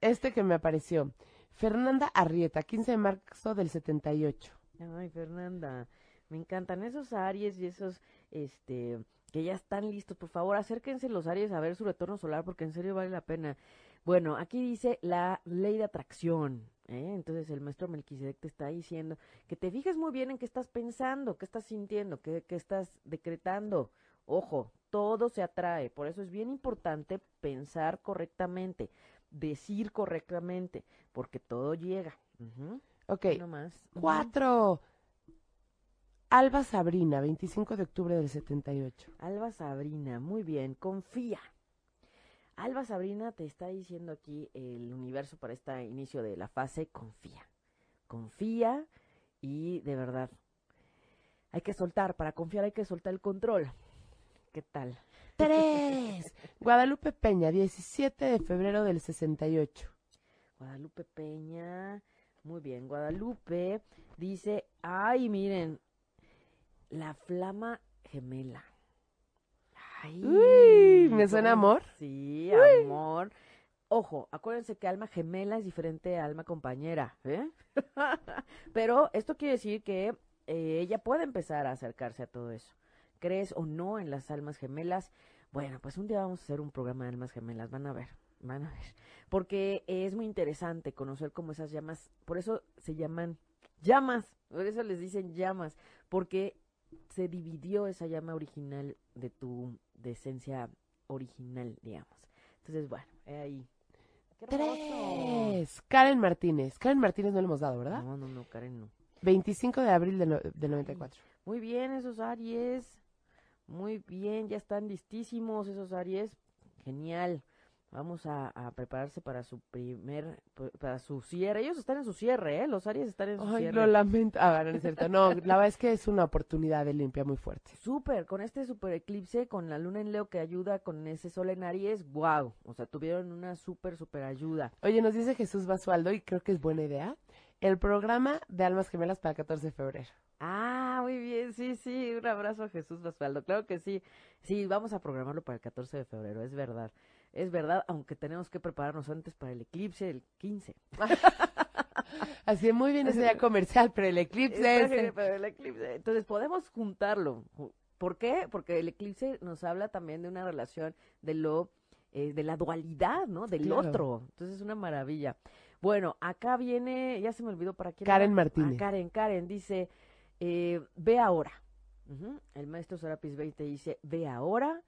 este que me apareció. Fernanda Arrieta, 15 de marzo del 78. Ay, Fernanda. Me encantan esos Aries y esos, este, que ya están listos. Por favor, acérquense los Aries a ver su retorno solar porque en serio vale la pena. Bueno, aquí dice la ley de atracción. ¿eh? Entonces el maestro Melquisedec te está diciendo que te fijes muy bien en qué estás pensando, qué estás sintiendo, qué, qué estás decretando. Ojo, todo se atrae. Por eso es bien importante pensar correctamente, decir correctamente, porque todo llega. Ok. Cuatro. Alba Sabrina, 25 de octubre del 78. Alba Sabrina, muy bien, confía. Alba Sabrina te está diciendo aquí el universo para este inicio de la fase, confía. Confía y de verdad, hay que soltar, para confiar hay que soltar el control. ¿Qué tal? Tres. Guadalupe Peña, 17 de febrero del 68. Guadalupe Peña, muy bien. Guadalupe dice, ay, miren, la flama gemela. Ay, Uy, ¿me suena amor? Sí, amor. Ojo, acuérdense que alma gemela es diferente a alma compañera, ¿eh? Pero esto quiere decir que eh, ella puede empezar a acercarse a todo eso. ¿Crees o no en las almas gemelas? Bueno, pues un día vamos a hacer un programa de almas gemelas, van a ver, van a ver. Porque es muy interesante conocer cómo esas llamas, por eso se llaman llamas, por eso les dicen llamas, porque se dividió esa llama original de tu de esencia original, digamos. Entonces, bueno, ahí. Tres. Karen Martínez. Karen Martínez no le hemos dado, ¿verdad? No, no, no, Karen no. 25 de abril del, del 94. Muy bien, esos Aries. Muy bien, ya están listísimos esos Aries. Genial. Vamos a, prepararse para su primer, para su cierre. Ellos están en su cierre, ¿eh? Los Aries están en su Ay, cierre. lo lamento. Ah, no es cierto. No, la verdad es que es una oportunidad de limpia muy fuerte. Súper, con este super eclipse, con la luna en Leo que ayuda con ese sol en Aries, wow. O sea, tuvieron una súper, súper ayuda. Oye, nos dice Jesús Basualdo, y creo que es buena idea, el programa de Almas Gemelas para el 14 de febrero. Ah, muy bien, sí, sí, un abrazo a Jesús Basualdo. Claro que sí. Sí, vamos a programarlo para el 14 de febrero, es verdad. Es verdad, aunque tenemos que prepararnos antes para el eclipse el 15. Así es, muy bien ese día comercial, pero el eclipse el eclipse. Entonces podemos juntarlo. ¿Por qué? Porque el eclipse nos habla también de una relación de lo eh, de la dualidad, ¿no? Del otro. Entonces es una maravilla. Bueno, acá viene, ya se me olvidó para quién. Karen Martínez. Karen, Karen dice, eh, ve ahora. El maestro Serapis 20 dice, ve ahora,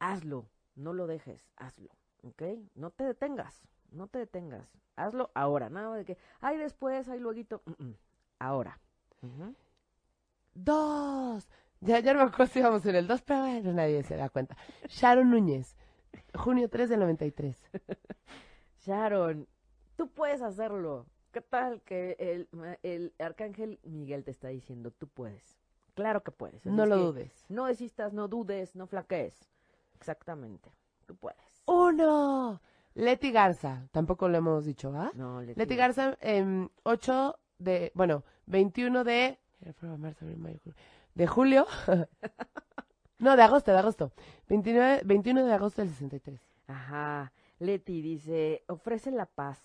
hazlo no lo dejes, hazlo, ¿ok? No te detengas, no te detengas, hazlo ahora, nada de que, ay, después, ay, luego, ahora. Dos. Ya, ya no me acuerdo si íbamos en el dos, pero bueno, nadie se da cuenta. Sharon Núñez, junio 3 del 93. Sharon, tú puedes hacerlo. ¿Qué tal que el, el arcángel Miguel te está diciendo, tú puedes? Claro que puedes. no lo dudes. No desistas, no dudes, no flaquees. Exactamente. Tú puedes. ¡Uno! Leti Garza, tampoco lo hemos dicho, ¿ah? No, Leti, Leti Garza, eh, 8 de, bueno, 21 de, de julio, no, de agosto, de agosto, 29, 21 de agosto del 63. Ajá, Leti dice, ofrece la paz.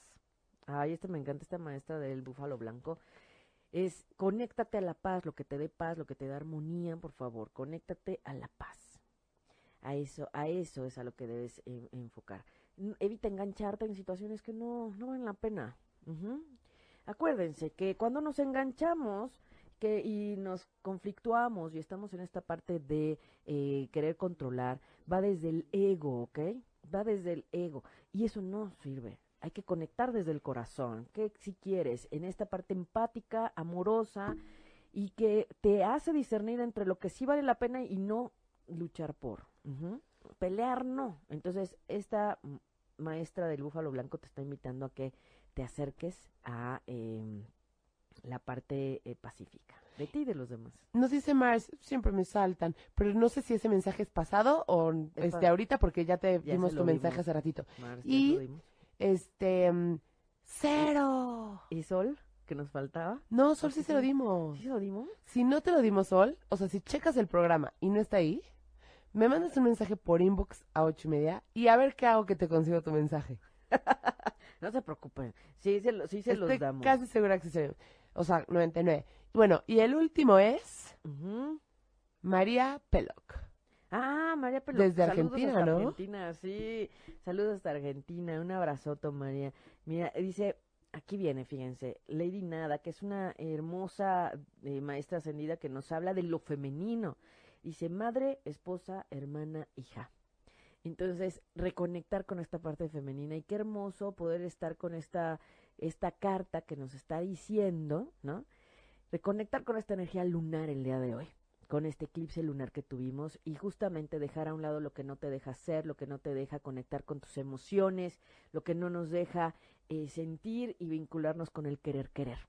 Ay, esta me encanta, esta maestra del búfalo blanco. Es, conéctate a la paz, lo que te dé paz, lo que te dé armonía, por favor, conéctate a la paz. A eso, a eso es a lo que debes enfocar. Evita engancharte en situaciones que no, no valen la pena. Acuérdense que cuando nos enganchamos que, y nos conflictuamos y estamos en esta parte de eh, querer controlar, va desde el ego, ¿ok? Va desde el ego. Y eso no sirve. Hay que conectar desde el corazón. Que si quieres, en esta parte empática, amorosa y que te hace discernir entre lo que sí vale la pena y no luchar por. Pelear no. Entonces, esta maestra del búfalo blanco te está invitando a que te acerques a em, la parte eh, pacífica de ti y de los demás. Nos dice Mars, siempre me saltan, pero no sé si ese mensaje es pasado o este ahorita porque ya te dimos tu mensaje hace ratito. y este mm, cero. ¿Y Sol? que nos faltaba. No, Sol sí se lo dimos. ¿Sí se lo dimos? Si no te lo dimos, Sol, o sea, si checas el programa y no está ahí, me mandas un mensaje por inbox a ocho y media y a ver qué hago que te consigo tu mensaje. no se preocupen, sí se, lo, sí se los damos. casi segura que se... O sea, 99. Bueno, y el último es María Peloc. Ah, María Peloc. Desde Argentina, ¿no? Argentina, sí. Saludos hasta Argentina. Un abrazoto, María. Mira, dice, aquí viene, fíjense, Lady Nada, que es una hermosa eh, maestra ascendida que nos habla de lo femenino. Dice madre, esposa, hermana, hija. Entonces, reconectar con esta parte femenina y qué hermoso poder estar con esta, esta carta que nos está diciendo, ¿no? Reconectar con esta energía lunar el día de hoy, con este eclipse lunar que tuvimos y justamente dejar a un lado lo que no te deja ser, lo que no te deja conectar con tus emociones, lo que no nos deja eh, sentir y vincularnos con el querer querer.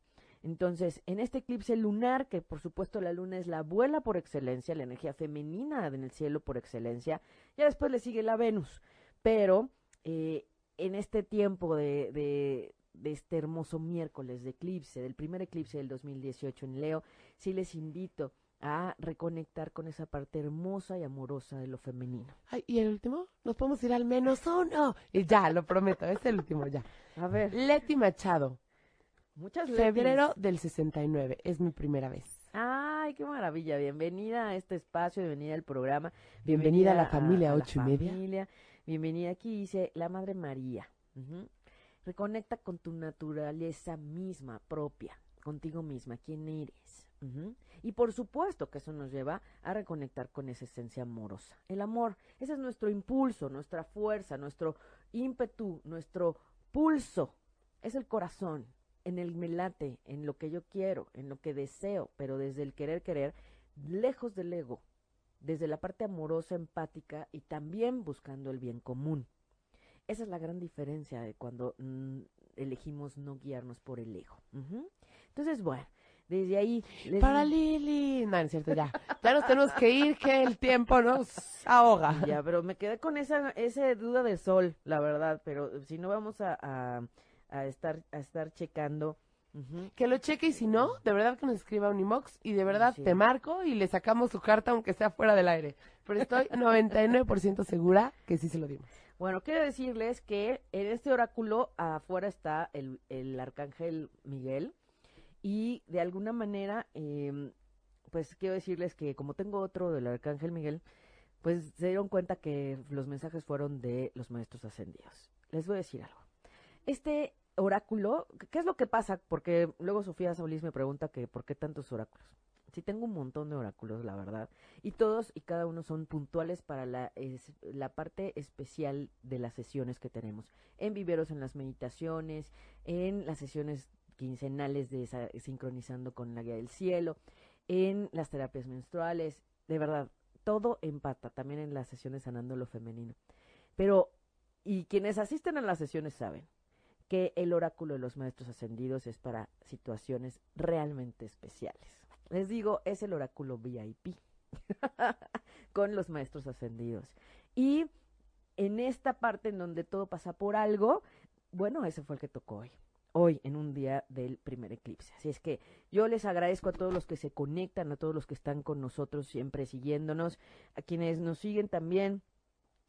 Entonces, en este eclipse lunar, que por supuesto la luna es la abuela por excelencia, la energía femenina en el cielo por excelencia, ya después le sigue la Venus, pero eh, en este tiempo de, de, de, este hermoso miércoles de eclipse, del primer eclipse del 2018 en Leo, sí les invito a reconectar con esa parte hermosa y amorosa de lo femenino. Ay, ¿y el último? Nos podemos ir al menos uno. Y ya, lo prometo, es el último ya. A ver. Leti Machado. Muchas Febrero del 69, es mi primera vez. Ay, qué maravilla. Bienvenida a este espacio, bienvenida al programa. Bienvenida, a la familia ocho y media. Bienvenida aquí, dice la Madre María. Reconecta con tu naturaleza misma, propia, contigo misma, quién eres. Y por supuesto que eso nos lleva a reconectar con esa esencia amorosa. El amor, ese es nuestro impulso, nuestra fuerza, nuestro ímpetu, nuestro pulso. Es el corazón, en el melate, en lo que yo quiero, en lo que deseo, pero desde el querer querer, lejos del ego, desde la parte amorosa, empática y también buscando el bien común. Esa es la gran diferencia de cuando mm, elegimos no guiarnos por el ego. Entonces, bueno, desde ahí... Para Lili. No, es cierto, ya. Ya nos tenemos que ir, que el tiempo nos ahoga. Ya, pero me quedé con esa, esa duda de sol, la verdad. Pero si no vamos a, a, estar, a estar checando... Que lo cheque y si no, de verdad que nos escriba un inbox y de verdad te marco y le sacamos su carta aunque sea fuera del aire. Pero estoy 99% segura que sí se lo dimos. Bueno, quiero decirles que en este oráculo afuera está el, el arcángel Miguel, y de alguna manera, eh, pues quiero decirles que como tengo otro del Arcángel Miguel, pues se dieron cuenta que los mensajes fueron de los maestros ascendidos. Les voy a decir algo. Este oráculo, ¿qué es lo que pasa? Porque luego Sofía Solís me pregunta que por qué tantos oráculos. Sí, tengo un montón de oráculos, la verdad. Y todos y cada uno son puntuales para la, la parte especial de las sesiones que tenemos. En viveros, en las meditaciones, en las sesiones quincenales de sincronizando con la guía del cielo, en las terapias menstruales, de verdad, todo empata, también en las sesiones sanando lo femenino. Pero, y quienes asisten a las sesiones saben que el oráculo de los maestros ascendidos es para situaciones realmente especiales. Les digo, es el oráculo VIP con los maestros ascendidos. Y en esta parte en donde todo pasa por algo, bueno, ese fue el que tocó hoy hoy en un día del primer eclipse. Así es que yo les agradezco a todos los que se conectan, a todos los que están con nosotros siempre siguiéndonos, a quienes nos siguen también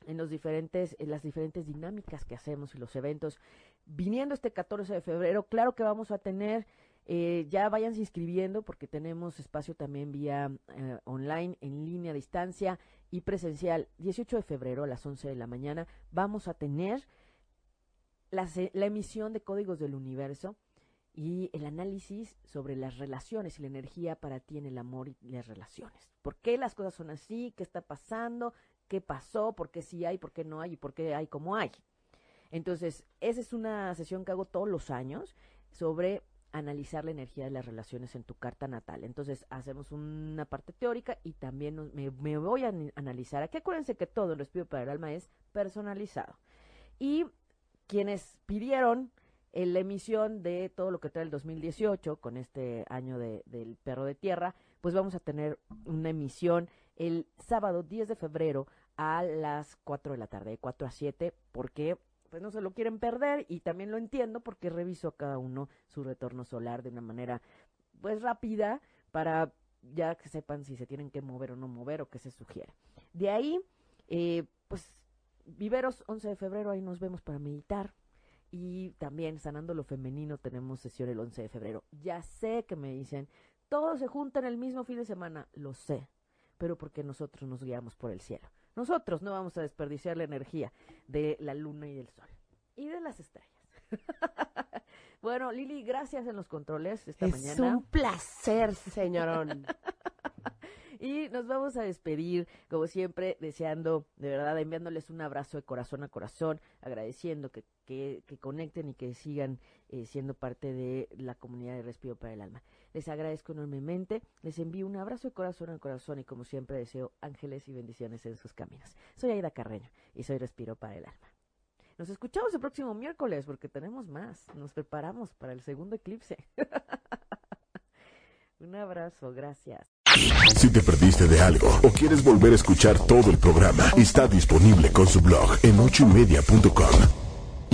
en los diferentes en las diferentes dinámicas que hacemos y los eventos. Viniendo este 14 de febrero, claro que vamos a tener eh, ya váyanse inscribiendo porque tenemos espacio también vía eh, online, en línea, a distancia y presencial. 18 de febrero a las 11 de la mañana vamos a tener la, emisión de códigos del universo y el análisis sobre las relaciones y la energía para ti en el amor y las relaciones. ¿Por qué las cosas son así? ¿Qué está pasando? ¿Qué pasó? ¿Por qué sí hay? ¿Por qué no hay? ¿Y por qué hay como hay? Entonces, esa es una sesión que hago todos los años sobre analizar la energía de las relaciones en tu carta natal. Entonces, hacemos una parte teórica y también me, voy a analizar. Aquí acuérdense que todo en Respiro para el Alma es personalizado. Y quienes pidieron la emisión de todo lo que trae el 2018 con este año de, del perro de tierra, pues vamos a tener una emisión el sábado 10 de febrero a las 4 de la tarde, de 4 a 7, porque pues no se lo quieren perder y también lo entiendo porque reviso a cada uno su retorno solar de una manera pues rápida para ya que sepan si se tienen que mover o no mover o qué se sugiere. De ahí, eh, pues Viveros, 11 de febrero, ahí nos vemos para meditar. Y también Sanando lo Femenino tenemos sesión el 11 de febrero. Ya sé que me dicen, todos se juntan el mismo fin de semana. Lo sé, pero porque nosotros nos guiamos por el cielo. Nosotros no vamos a desperdiciar la energía de la luna y del sol. Y de las estrellas. bueno, Lili, gracias en los controles esta mañana. Es un placer, señorón. Y nos vamos a despedir, como siempre, deseando, de verdad, enviándoles un abrazo de corazón a corazón, agradeciendo que, que, conecten y que sigan eh, siendo parte de la comunidad de Respiro para el Alma. Les agradezco enormemente, les envío un abrazo de corazón a corazón y como siempre deseo ángeles y bendiciones en sus caminos. Soy Aida Carreño y soy Respiro para el Alma. Nos escuchamos el próximo miércoles porque tenemos más. Nos preparamos para el segundo eclipse. un abrazo, gracias. Si te perdiste de algo o quieres volver a escuchar todo el programa, está disponible con su blog en ochoymedia.com